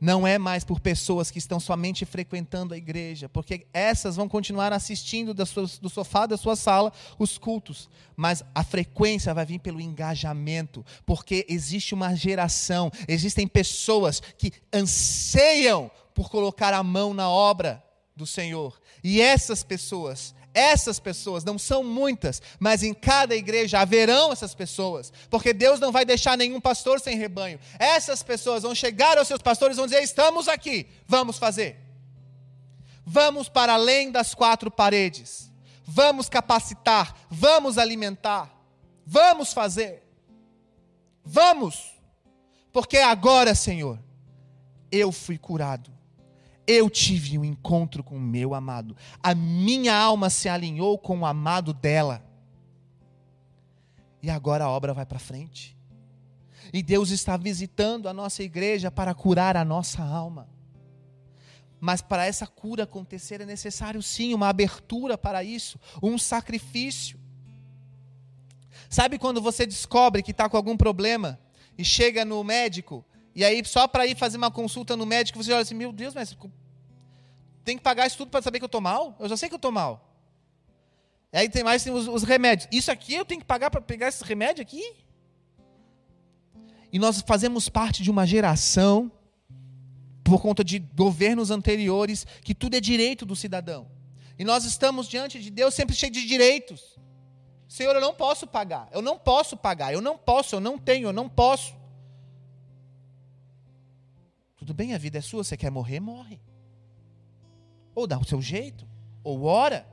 não é mais por pessoas que estão somente frequentando a igreja, porque essas vão continuar assistindo do sofá da sua sala os cultos, mas a frequência vai vir pelo engajamento, porque existe uma geração, existem pessoas que anseiam por colocar a mão na obra do Senhor, e essas pessoas, essas pessoas, não são muitas, mas em cada igreja haverão essas pessoas, porque Deus não vai deixar nenhum pastor sem rebanho. Essas pessoas vão chegar aos seus pastores e vão dizer: Estamos aqui, vamos fazer. Vamos para além das quatro paredes, vamos capacitar, vamos alimentar, vamos fazer. Vamos, porque agora, Senhor, eu fui curado eu tive um encontro com o meu amado. A minha alma se alinhou com o amado dela. E agora a obra vai para frente. E Deus está visitando a nossa igreja para curar a nossa alma. Mas para essa cura acontecer é necessário sim uma abertura para isso, um sacrifício. Sabe quando você descobre que está com algum problema e chega no médico e aí, só para ir fazer uma consulta no médico, você olha assim: meu Deus, mas tem que pagar isso tudo para saber que eu estou mal? Eu já sei que eu estou mal. E aí tem mais tem os, os, remédios. Isso aqui eu tenho que pagar para pegar esse remédio aqui? E nós fazemos parte de uma geração, por conta de governos anteriores, que tudo é direito do cidadão. E nós estamos diante de Deus sempre cheio de direitos. Senhor, eu não posso pagar, eu não posso pagar, eu não posso, eu não tenho, eu não posso. Tudo bem, a vida é sua, você quer morrer, morre. Ou dá o seu jeito, ou ora,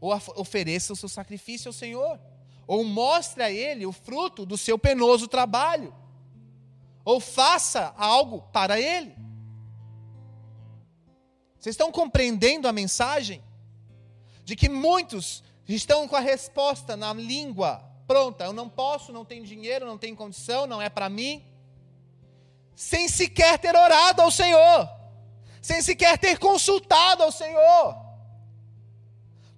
ou ofereça o seu sacrifício ao Senhor, ou mostre a ele o fruto do seu penoso trabalho, ou faça algo para ele. Vocês estão compreendendo a mensagem? De que muitos estão com a resposta na língua pronta: eu não posso, não tenho dinheiro, não tenho condição, não é para mim, sem sequer ter orado ao Senhor, sem sequer ter consultado ao Senhor.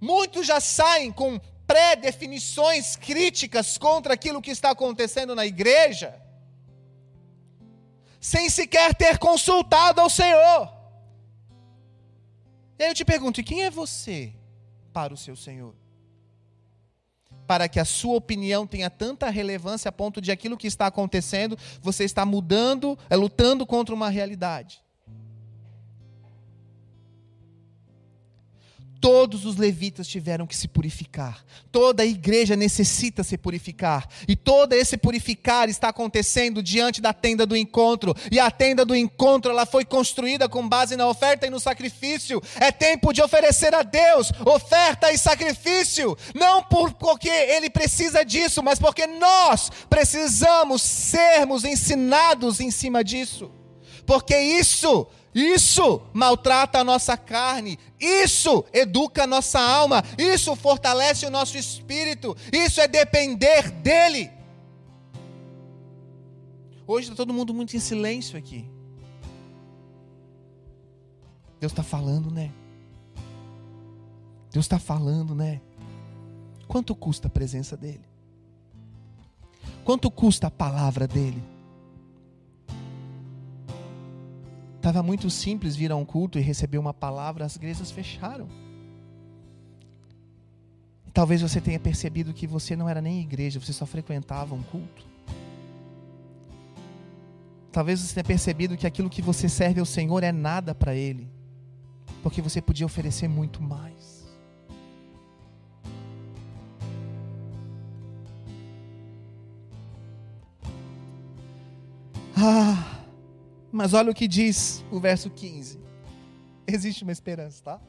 Muitos já saem com pré-definições críticas contra aquilo que está acontecendo na igreja, sem sequer ter consultado ao Senhor. E aí eu te pergunto: e quem é você para o seu Senhor? Para que a sua opinião tenha tanta relevância a ponto de aquilo que está acontecendo, você está mudando, é lutando contra uma realidade. Todos os levitas tiveram que se purificar. Toda a igreja necessita se purificar. E todo esse purificar está acontecendo diante da tenda do encontro. E a tenda do encontro, ela foi construída com base na oferta e no sacrifício. É tempo de oferecer a Deus oferta e sacrifício, não por, porque ele precisa disso, mas porque nós precisamos sermos ensinados em cima disso. Porque isso isso maltrata a nossa carne, isso educa a nossa alma, isso fortalece o nosso espírito, isso é depender dEle. Hoje está todo mundo muito em silêncio aqui. Deus está falando, né? Deus está falando, né? Quanto custa a presença dEle? Quanto custa a palavra dEle? Estava muito simples vir a um culto e receber uma palavra, as igrejas fecharam. Talvez você tenha percebido que você não era nem igreja, você só frequentava um culto. Talvez você tenha percebido que aquilo que você serve ao Senhor é nada para Ele, porque você podia oferecer muito mais. Mas olha o que diz o verso 15. Existe uma esperança, tá?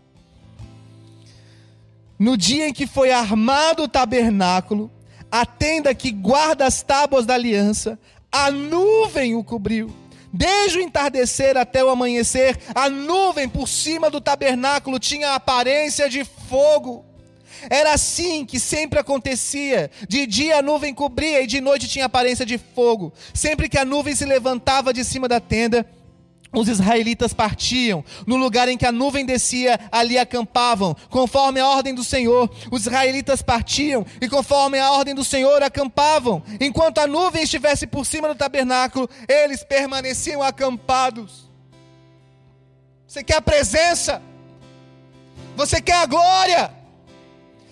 No dia em que foi armado o tabernáculo, a tenda que guarda as tábuas da aliança, a nuvem o cobriu. Desde o entardecer até o amanhecer, a nuvem por cima do tabernáculo tinha a aparência de fogo. Era assim que sempre acontecia. De dia a nuvem cobria e de noite tinha aparência de fogo. Sempre que a nuvem se levantava de cima da tenda, os israelitas partiam. No lugar em que a nuvem descia, ali acampavam. Conforme a ordem do Senhor, os israelitas partiam e, conforme a ordem do Senhor, acampavam. Enquanto a nuvem estivesse por cima do tabernáculo, eles permaneciam acampados. Você quer a presença? Você quer a glória?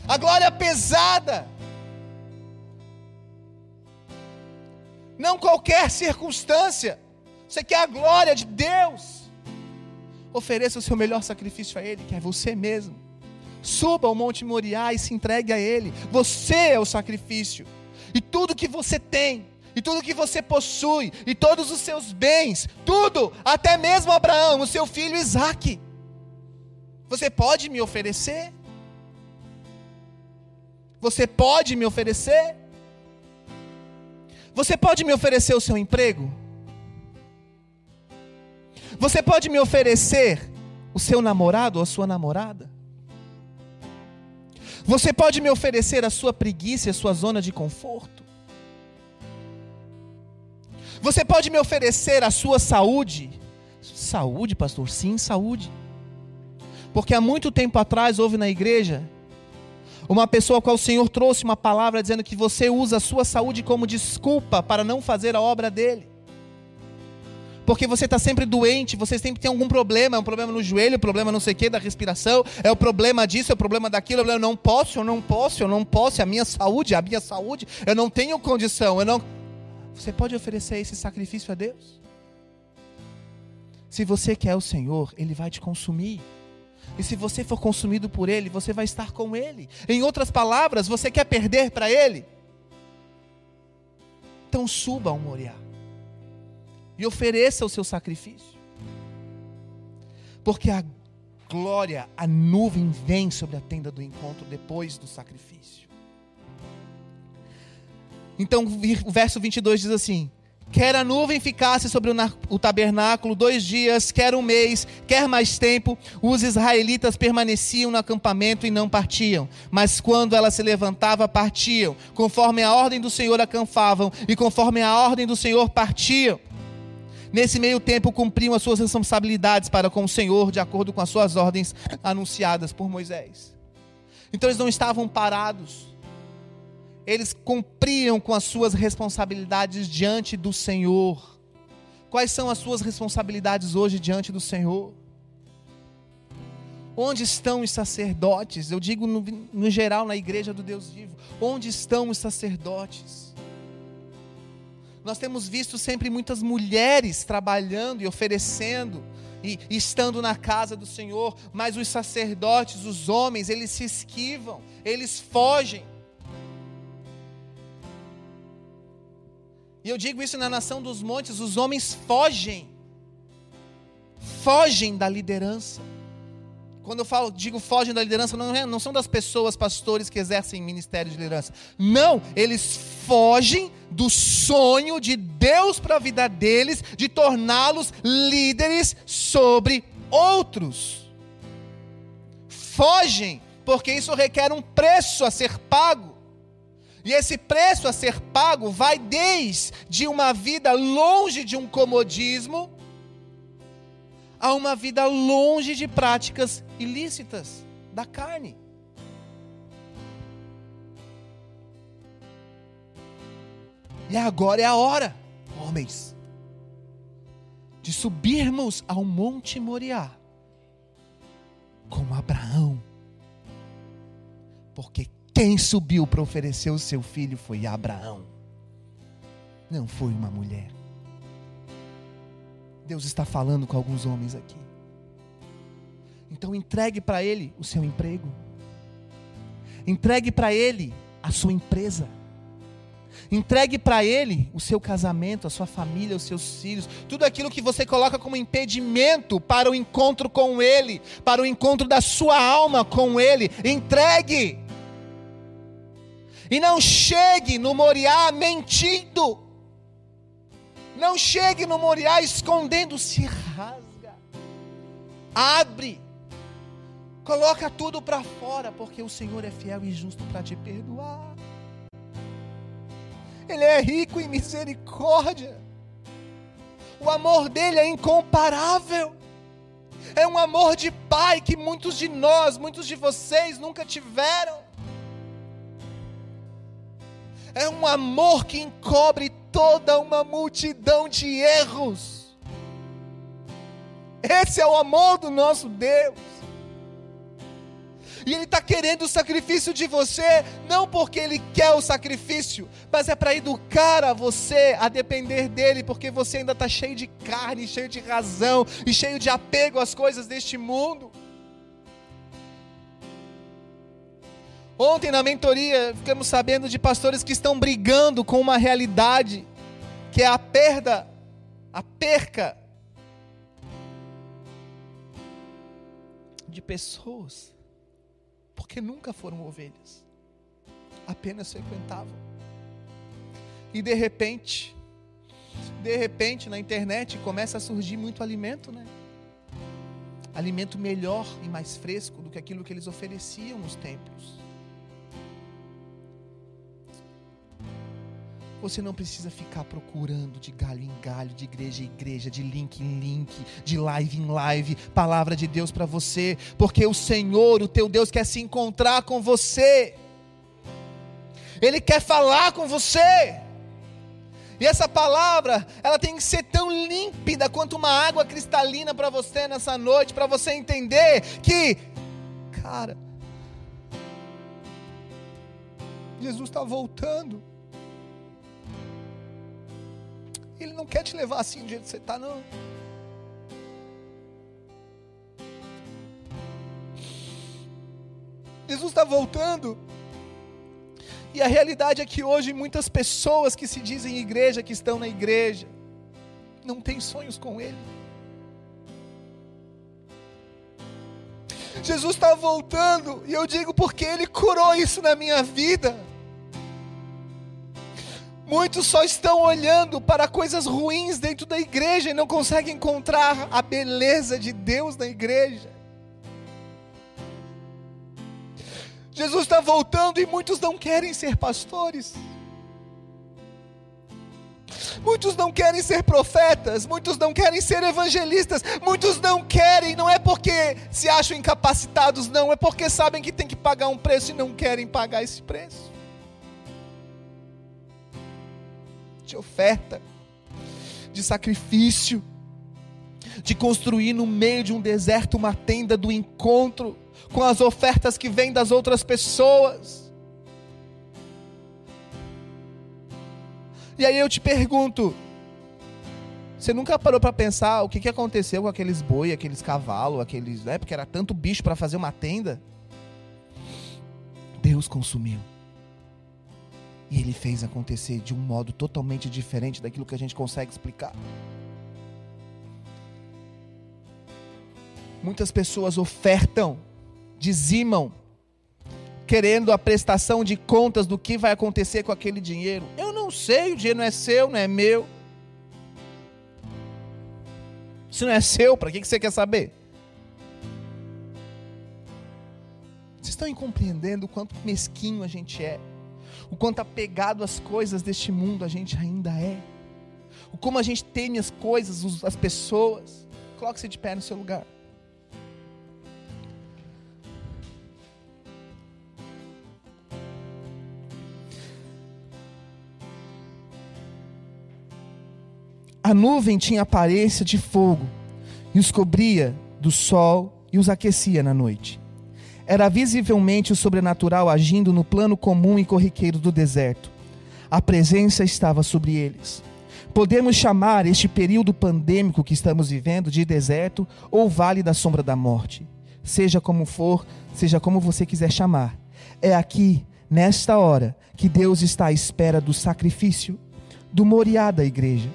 A glória pesada. Não qualquer circunstância. Você quer a glória de Deus. Ofereça o seu melhor sacrifício a Ele, que é você mesmo. Suba ao Monte Moriá e se entregue a Ele. Você é o sacrifício. E tudo que você tem, e tudo que você possui, e todos os seus bens, tudo, até mesmo Abraão, o seu filho Isaque. Você pode me oferecer? Você pode me oferecer? Você pode me oferecer o seu emprego? Você pode me oferecer o seu namorado ou a sua namorada? Você pode me oferecer a sua preguiça a sua zona de conforto? Você pode me oferecer a sua saúde? Saúde, pastor? Sim, saúde. Porque há muito tempo atrás houve na igreja uma pessoa a qual o Senhor trouxe uma palavra dizendo que você usa a sua saúde como desculpa para não fazer a obra dele. Porque você está sempre doente, você sempre tem algum problema, é um problema no joelho, problema não sei o que, da respiração, é o problema disso, é o problema daquilo, eu não posso, eu não posso, eu não posso, é a minha saúde, é a minha saúde, eu não tenho condição, eu não. Você pode oferecer esse sacrifício a Deus? Se você quer o Senhor, Ele vai te consumir. E se você for consumido por Ele, você vai estar com Ele. Em outras palavras, você quer perder para Ele? Então suba ao Moriá e ofereça o seu sacrifício. Porque a glória, a nuvem vem sobre a tenda do encontro depois do sacrifício. Então o verso 22 diz assim: Quer a nuvem ficasse sobre o tabernáculo dois dias, quer um mês, quer mais tempo, os israelitas permaneciam no acampamento e não partiam. Mas quando ela se levantava, partiam. Conforme a ordem do Senhor acampavam, e conforme a ordem do Senhor partiam. Nesse meio tempo, cumpriam as suas responsabilidades para com o Senhor, de acordo com as suas ordens anunciadas por Moisés. Então eles não estavam parados eles cumpriam com as suas responsabilidades diante do Senhor. Quais são as suas responsabilidades hoje diante do Senhor? Onde estão os sacerdotes? Eu digo no, no, geral na igreja do Deus vivo. Onde estão os sacerdotes? Nós temos visto sempre muitas mulheres trabalhando e oferecendo e, e estando na casa do Senhor, mas os sacerdotes, os homens, eles se esquivam, eles fogem. E eu digo isso na nação dos montes: os homens fogem, fogem da liderança. Quando eu falo, digo fogem da liderança, não, é, não são das pessoas, pastores que exercem ministério de liderança. Não, eles fogem do sonho de Deus para a vida deles, de torná-los líderes sobre outros. Fogem, porque isso requer um preço a ser pago. E esse preço a ser pago vai desde uma vida longe de um comodismo a uma vida longe de práticas ilícitas da carne. E agora é a hora, homens, de subirmos ao Monte Moriá como Abraão, porque quem subiu para oferecer o seu filho foi Abraão, não foi uma mulher. Deus está falando com alguns homens aqui. Então entregue para ele o seu emprego. Entregue para ele a sua empresa. Entregue para ele o seu casamento, a sua família, os seus filhos, tudo aquilo que você coloca como impedimento para o encontro com ele, para o encontro da sua alma com ele. Entregue. E não chegue no Moriá mentindo. Não chegue no Moriá escondendo, se rasga. Abre. Coloca tudo para fora, porque o Senhor é fiel e justo para te perdoar. Ele é rico em misericórdia. O amor dele é incomparável. É um amor de pai que muitos de nós, muitos de vocês nunca tiveram. É um amor que encobre toda uma multidão de erros. Esse é o amor do nosso Deus. E Ele está querendo o sacrifício de você, não porque Ele quer o sacrifício, mas é para educar a você a depender dEle, porque você ainda está cheio de carne, cheio de razão e cheio de apego às coisas deste mundo. Ontem na mentoria ficamos sabendo de pastores que estão brigando com uma realidade que é a perda, a perca de pessoas, porque nunca foram ovelhas, apenas frequentavam. E de repente, de repente na internet começa a surgir muito alimento, né? Alimento melhor e mais fresco do que aquilo que eles ofereciam nos templos. Você não precisa ficar procurando de galho em galho, de igreja em igreja, de link em link, de live em live, palavra de Deus para você, porque o Senhor, o teu Deus, quer se encontrar com você. Ele quer falar com você. E essa palavra, ela tem que ser tão límpida quanto uma água cristalina para você nessa noite, para você entender que, cara, Jesus está voltando. Ele não quer te levar assim do jeito que você está, não. Jesus está voltando. E a realidade é que hoje muitas pessoas que se dizem igreja, que estão na igreja, não têm sonhos com Ele. Jesus está voltando, e eu digo porque Ele curou isso na minha vida. Muitos só estão olhando para coisas ruins dentro da igreja e não conseguem encontrar a beleza de Deus na igreja. Jesus está voltando e muitos não querem ser pastores. Muitos não querem ser profetas, muitos não querem ser evangelistas, muitos não querem, não é porque se acham incapacitados, não, é porque sabem que tem que pagar um preço e não querem pagar esse preço. De oferta, de sacrifício, de construir no meio de um deserto uma tenda do encontro com as ofertas que vêm das outras pessoas E aí eu te pergunto: você nunca parou para pensar o que, que aconteceu com aqueles boi, aqueles cavalos, aqueles, né? Porque era tanto bicho para fazer uma tenda. Deus consumiu. E ele fez acontecer de um modo totalmente diferente daquilo que a gente consegue explicar. Muitas pessoas ofertam, dizimam, querendo a prestação de contas do que vai acontecer com aquele dinheiro. Eu não sei, o dinheiro não é seu, não é meu. Se não é seu, para que você quer saber? Vocês estão compreendendo o quanto mesquinho a gente é? O quanto apegado às coisas deste mundo a gente ainda é? O como a gente teme as coisas, as pessoas? Coloque-se de pé no seu lugar. A nuvem tinha aparência de fogo e os cobria do sol e os aquecia na noite. Era visivelmente o sobrenatural agindo no plano comum e corriqueiro do deserto. A presença estava sobre eles. Podemos chamar este período pandêmico que estamos vivendo de deserto ou vale da sombra da morte. Seja como for, seja como você quiser chamar. É aqui, nesta hora, que Deus está à espera do sacrifício, do moriá da igreja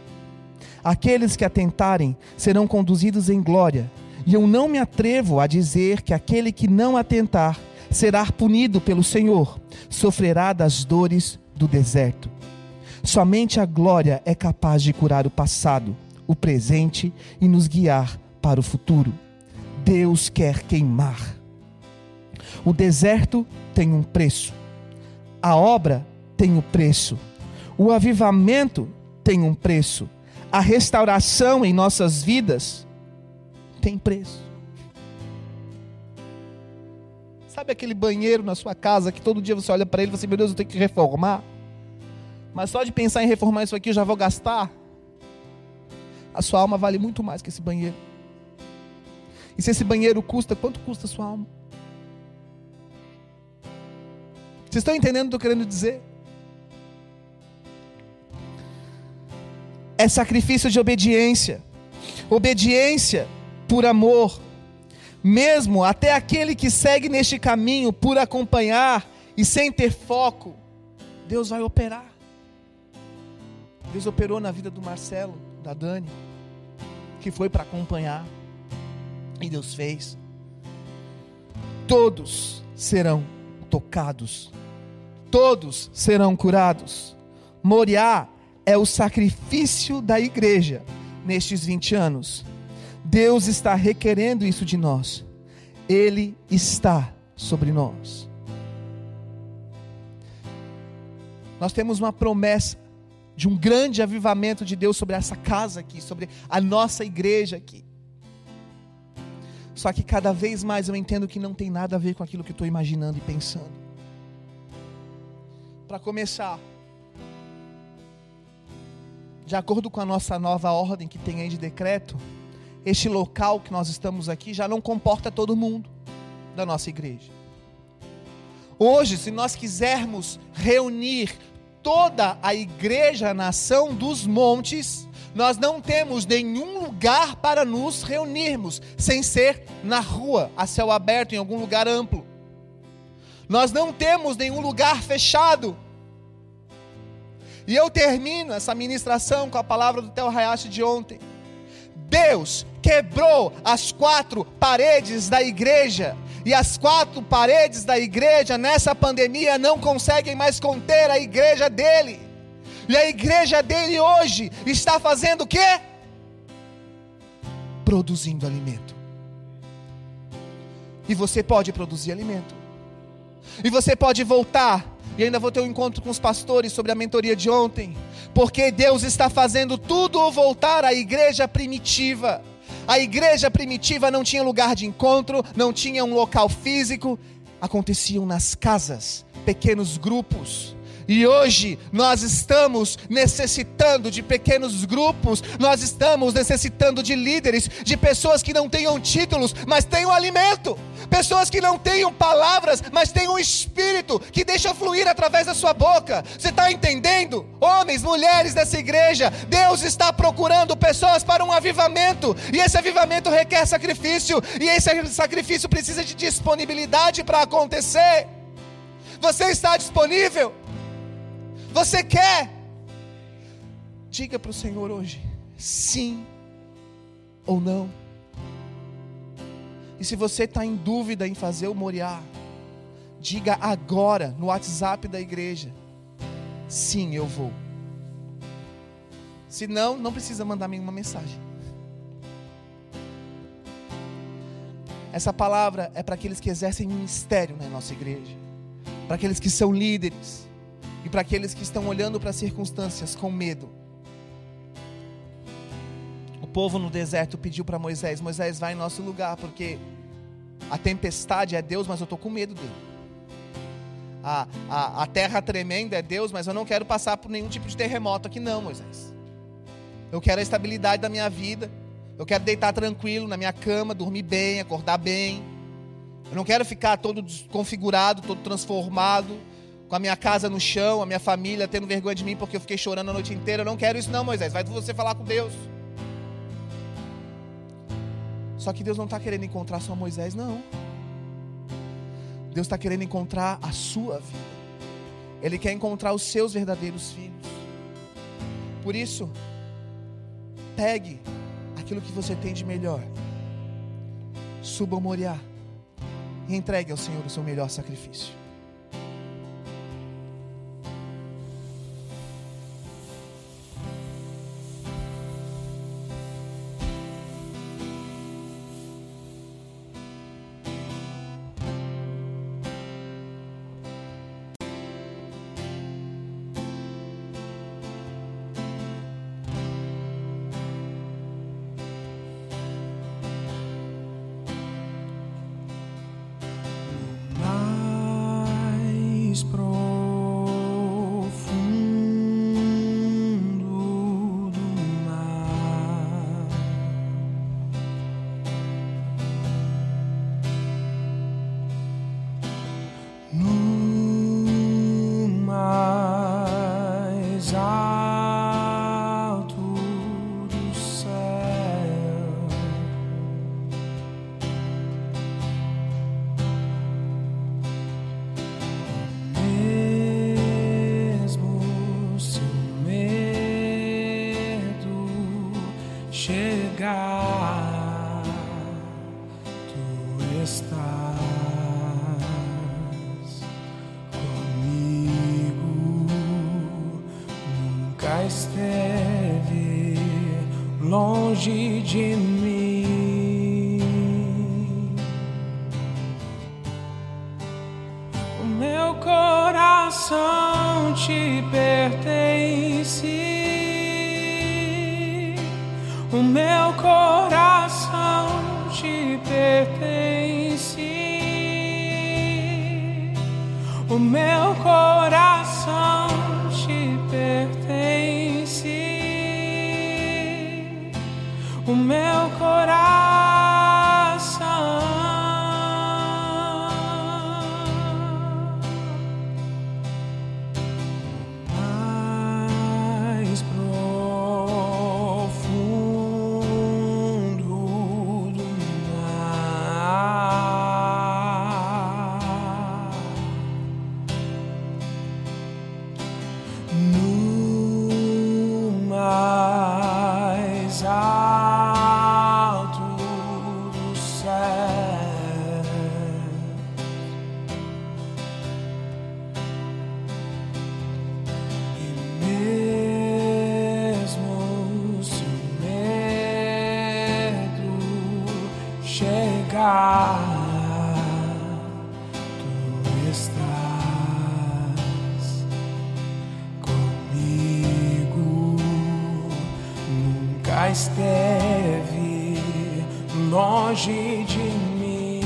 Aqueles que atentarem serão conduzidos em glória, e eu não me atrevo a dizer que aquele que não atentar será punido pelo Senhor, sofrerá das dores do deserto. Somente a glória é capaz de curar o passado, o presente e nos guiar para o futuro. Deus quer queimar. O deserto tem um preço, a obra tem um preço, o avivamento tem um preço a restauração em nossas vidas tem preço. Sabe aquele banheiro na sua casa que todo dia você olha para ele e fala assim: Meu Deus, eu tenho que reformar. Mas só de pensar em reformar isso aqui eu já vou gastar. A sua alma vale muito mais que esse banheiro. E se esse banheiro custa, quanto custa a sua alma? Vocês estão entendendo o que eu estou querendo dizer? é sacrifício de obediência. Obediência por amor. Mesmo até aquele que segue neste caminho por acompanhar e sem ter foco, Deus vai operar. Deus operou na vida do Marcelo, da Dani, que foi para acompanhar. E Deus fez. Todos serão tocados. Todos serão curados. Moriá é o sacrifício da igreja nestes 20 anos. Deus está requerendo isso de nós. Ele está sobre nós. Nós temos uma promessa de um grande avivamento de Deus sobre essa casa aqui, sobre a nossa igreja aqui. Só que cada vez mais eu entendo que não tem nada a ver com aquilo que estou imaginando e pensando. Para começar, de acordo com a nossa nova ordem que tem aí de decreto, este local que nós estamos aqui já não comporta todo mundo da nossa igreja. Hoje, se nós quisermos reunir toda a igreja nação dos montes, nós não temos nenhum lugar para nos reunirmos, sem ser na rua, a céu aberto, em algum lugar amplo. Nós não temos nenhum lugar fechado e eu termino essa ministração com a palavra do Theo Hayashi de ontem. Deus quebrou as quatro paredes da igreja. E as quatro paredes da igreja nessa pandemia não conseguem mais conter a igreja dele. E a igreja dele hoje está fazendo o quê? Produzindo alimento. E você pode produzir alimento. E você pode voltar. E ainda vou ter um encontro com os pastores sobre a mentoria de ontem. Porque Deus está fazendo tudo voltar à igreja primitiva. A igreja primitiva não tinha lugar de encontro, não tinha um local físico, aconteciam nas casas, pequenos grupos. E hoje nós estamos necessitando de pequenos grupos, nós estamos necessitando de líderes, de pessoas que não tenham títulos, mas tenham alimento, pessoas que não tenham palavras, mas tenham espírito que deixa fluir através da sua boca. Você está entendendo? Homens, mulheres dessa igreja, Deus está procurando pessoas para um avivamento, e esse avivamento requer sacrifício, e esse sacrifício precisa de disponibilidade para acontecer. Você está disponível? Você quer? Diga para o Senhor hoje, sim ou não. E se você está em dúvida em fazer o Moriá, diga agora no WhatsApp da igreja: sim, eu vou. Se não, não precisa mandar nenhuma mensagem. Essa palavra é para aqueles que exercem ministério na nossa igreja, para aqueles que são líderes, e para aqueles que estão olhando para as circunstâncias com medo. O povo no deserto pediu para Moisés: Moisés, vai em nosso lugar, porque a tempestade é Deus, mas eu estou com medo dele. A, a, a terra tremenda é Deus, mas eu não quero passar por nenhum tipo de terremoto aqui, não, Moisés. Eu quero a estabilidade da minha vida. Eu quero deitar tranquilo na minha cama, dormir bem, acordar bem. Eu não quero ficar todo desconfigurado, todo transformado com a minha casa no chão, a minha família tendo vergonha de mim porque eu fiquei chorando a noite inteira. Eu não quero isso, não, Moisés. Vai você falar com Deus. Só que Deus não está querendo encontrar só Moisés, não. Deus está querendo encontrar a sua vida. Ele quer encontrar os seus verdadeiros filhos. Por isso, pegue aquilo que você tem de melhor. Suba ao Moriá e entregue ao Senhor o seu melhor sacrifício. Nunca esteve longe de mim.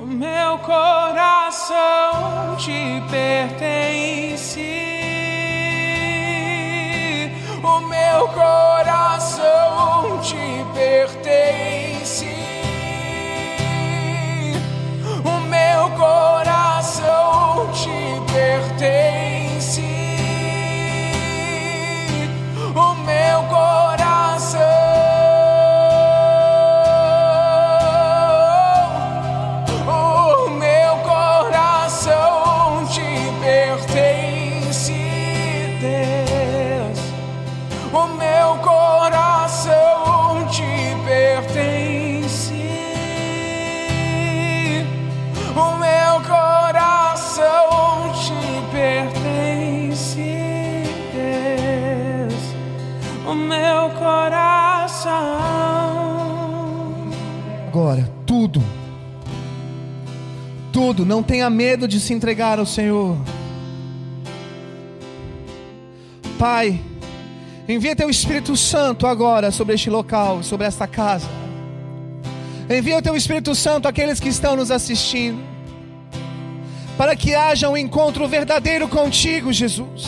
O meu coração te pertence. O meu coração Não tenha medo de se entregar ao Senhor. Pai, envia teu Espírito Santo agora sobre este local, sobre esta casa. Envia o teu Espírito Santo àqueles que estão nos assistindo, para que haja um encontro verdadeiro contigo, Jesus.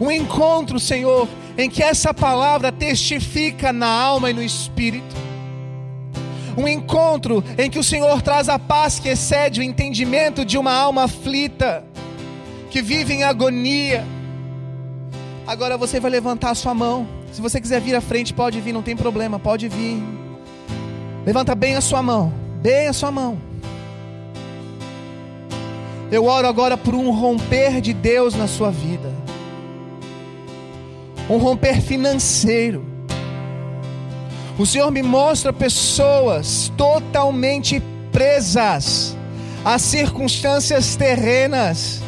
Um encontro, Senhor, em que essa palavra testifica na alma e no espírito. Um encontro em que o Senhor traz a paz que excede o entendimento de uma alma aflita, que vive em agonia. Agora você vai levantar a sua mão. Se você quiser vir à frente, pode vir, não tem problema, pode vir. Levanta bem a sua mão, bem a sua mão. Eu oro agora por um romper de Deus na sua vida. Um romper financeiro. O Senhor me mostra pessoas totalmente presas a circunstâncias terrenas.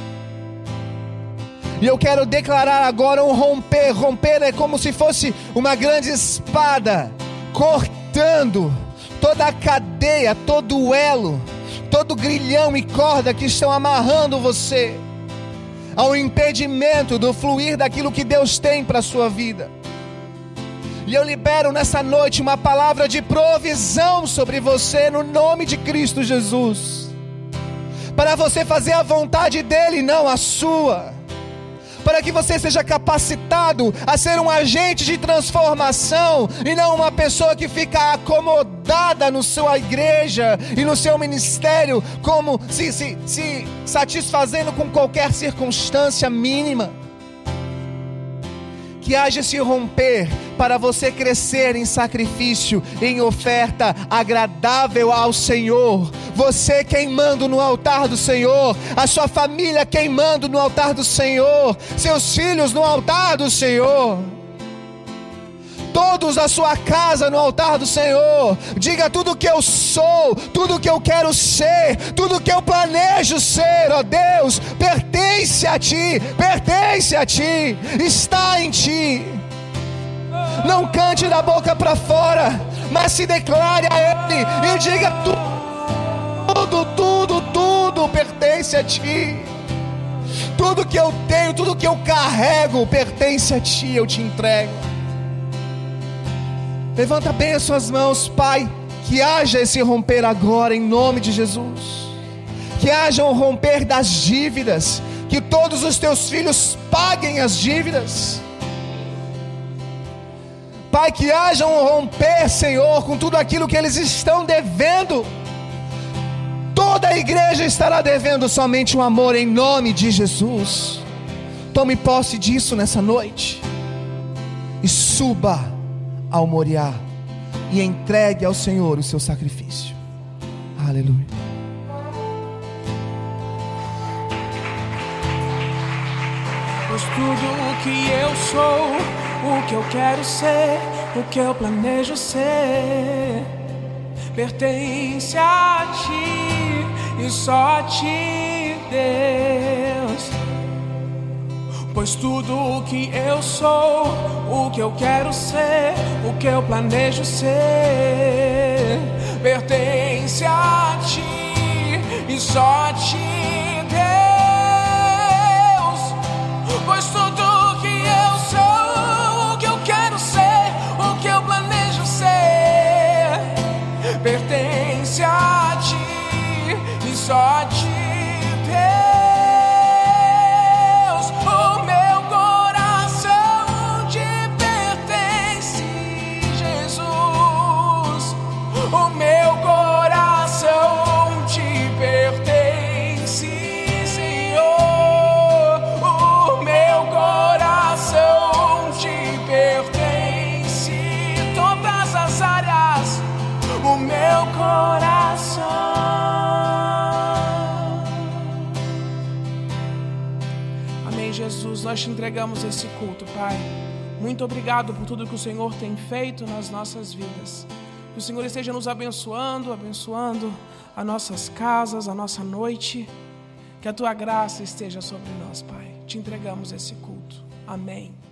E eu quero declarar agora um romper. Romper é como se fosse uma grande espada cortando toda a cadeia, todo o elo, todo grilhão e corda que estão amarrando você ao impedimento do fluir daquilo que Deus tem para a sua vida. E eu libero nessa noite uma palavra de provisão sobre você, no nome de Cristo Jesus, para você fazer a vontade dEle, não a sua para que você seja capacitado a ser um agente de transformação e não uma pessoa que fica acomodada no sua igreja e no seu ministério, como se, se, se satisfazendo com qualquer circunstância mínima. Que haja esse romper para você crescer em sacrifício, em oferta agradável ao Senhor. Você queimando no altar do Senhor, a sua família queimando no altar do Senhor, seus filhos no altar do Senhor. Todos a sua casa no altar do Senhor. Diga tudo que eu sou, tudo que eu quero ser, tudo que eu planejo ser, ó Deus, pertence a ti, pertence a ti, está em ti. Não cante da boca para fora, mas se declare a Ele e diga tudo, tudo, tudo pertence a Ti. Tudo que eu tenho, tudo que eu carrego pertence a Ti, eu te entrego. Levanta bem as suas mãos, Pai. Que haja esse romper agora, em nome de Jesus. Que haja um romper das dívidas. Que todos os teus filhos paguem as dívidas. Pai, que haja um romper, Senhor, com tudo aquilo que eles estão devendo. Toda a igreja estará devendo somente um amor em nome de Jesus. Tome posse disso nessa noite. E suba ao Moriá e entregue ao Senhor o seu sacrifício. Aleluia. Pois tudo o que eu sou, o que eu quero ser, o que eu planejo ser, pertence a ti e só a ti, Deus. Pois tudo o que eu sou, o que eu quero ser, o que eu planejo ser, pertence a ti e só a ti, Deus. Pois tudo Nós te entregamos esse culto, Pai. Muito obrigado por tudo que o Senhor tem feito nas nossas vidas. Que o Senhor esteja nos abençoando, abençoando as nossas casas, a nossa noite. Que a tua graça esteja sobre nós, Pai. Te entregamos esse culto. Amém.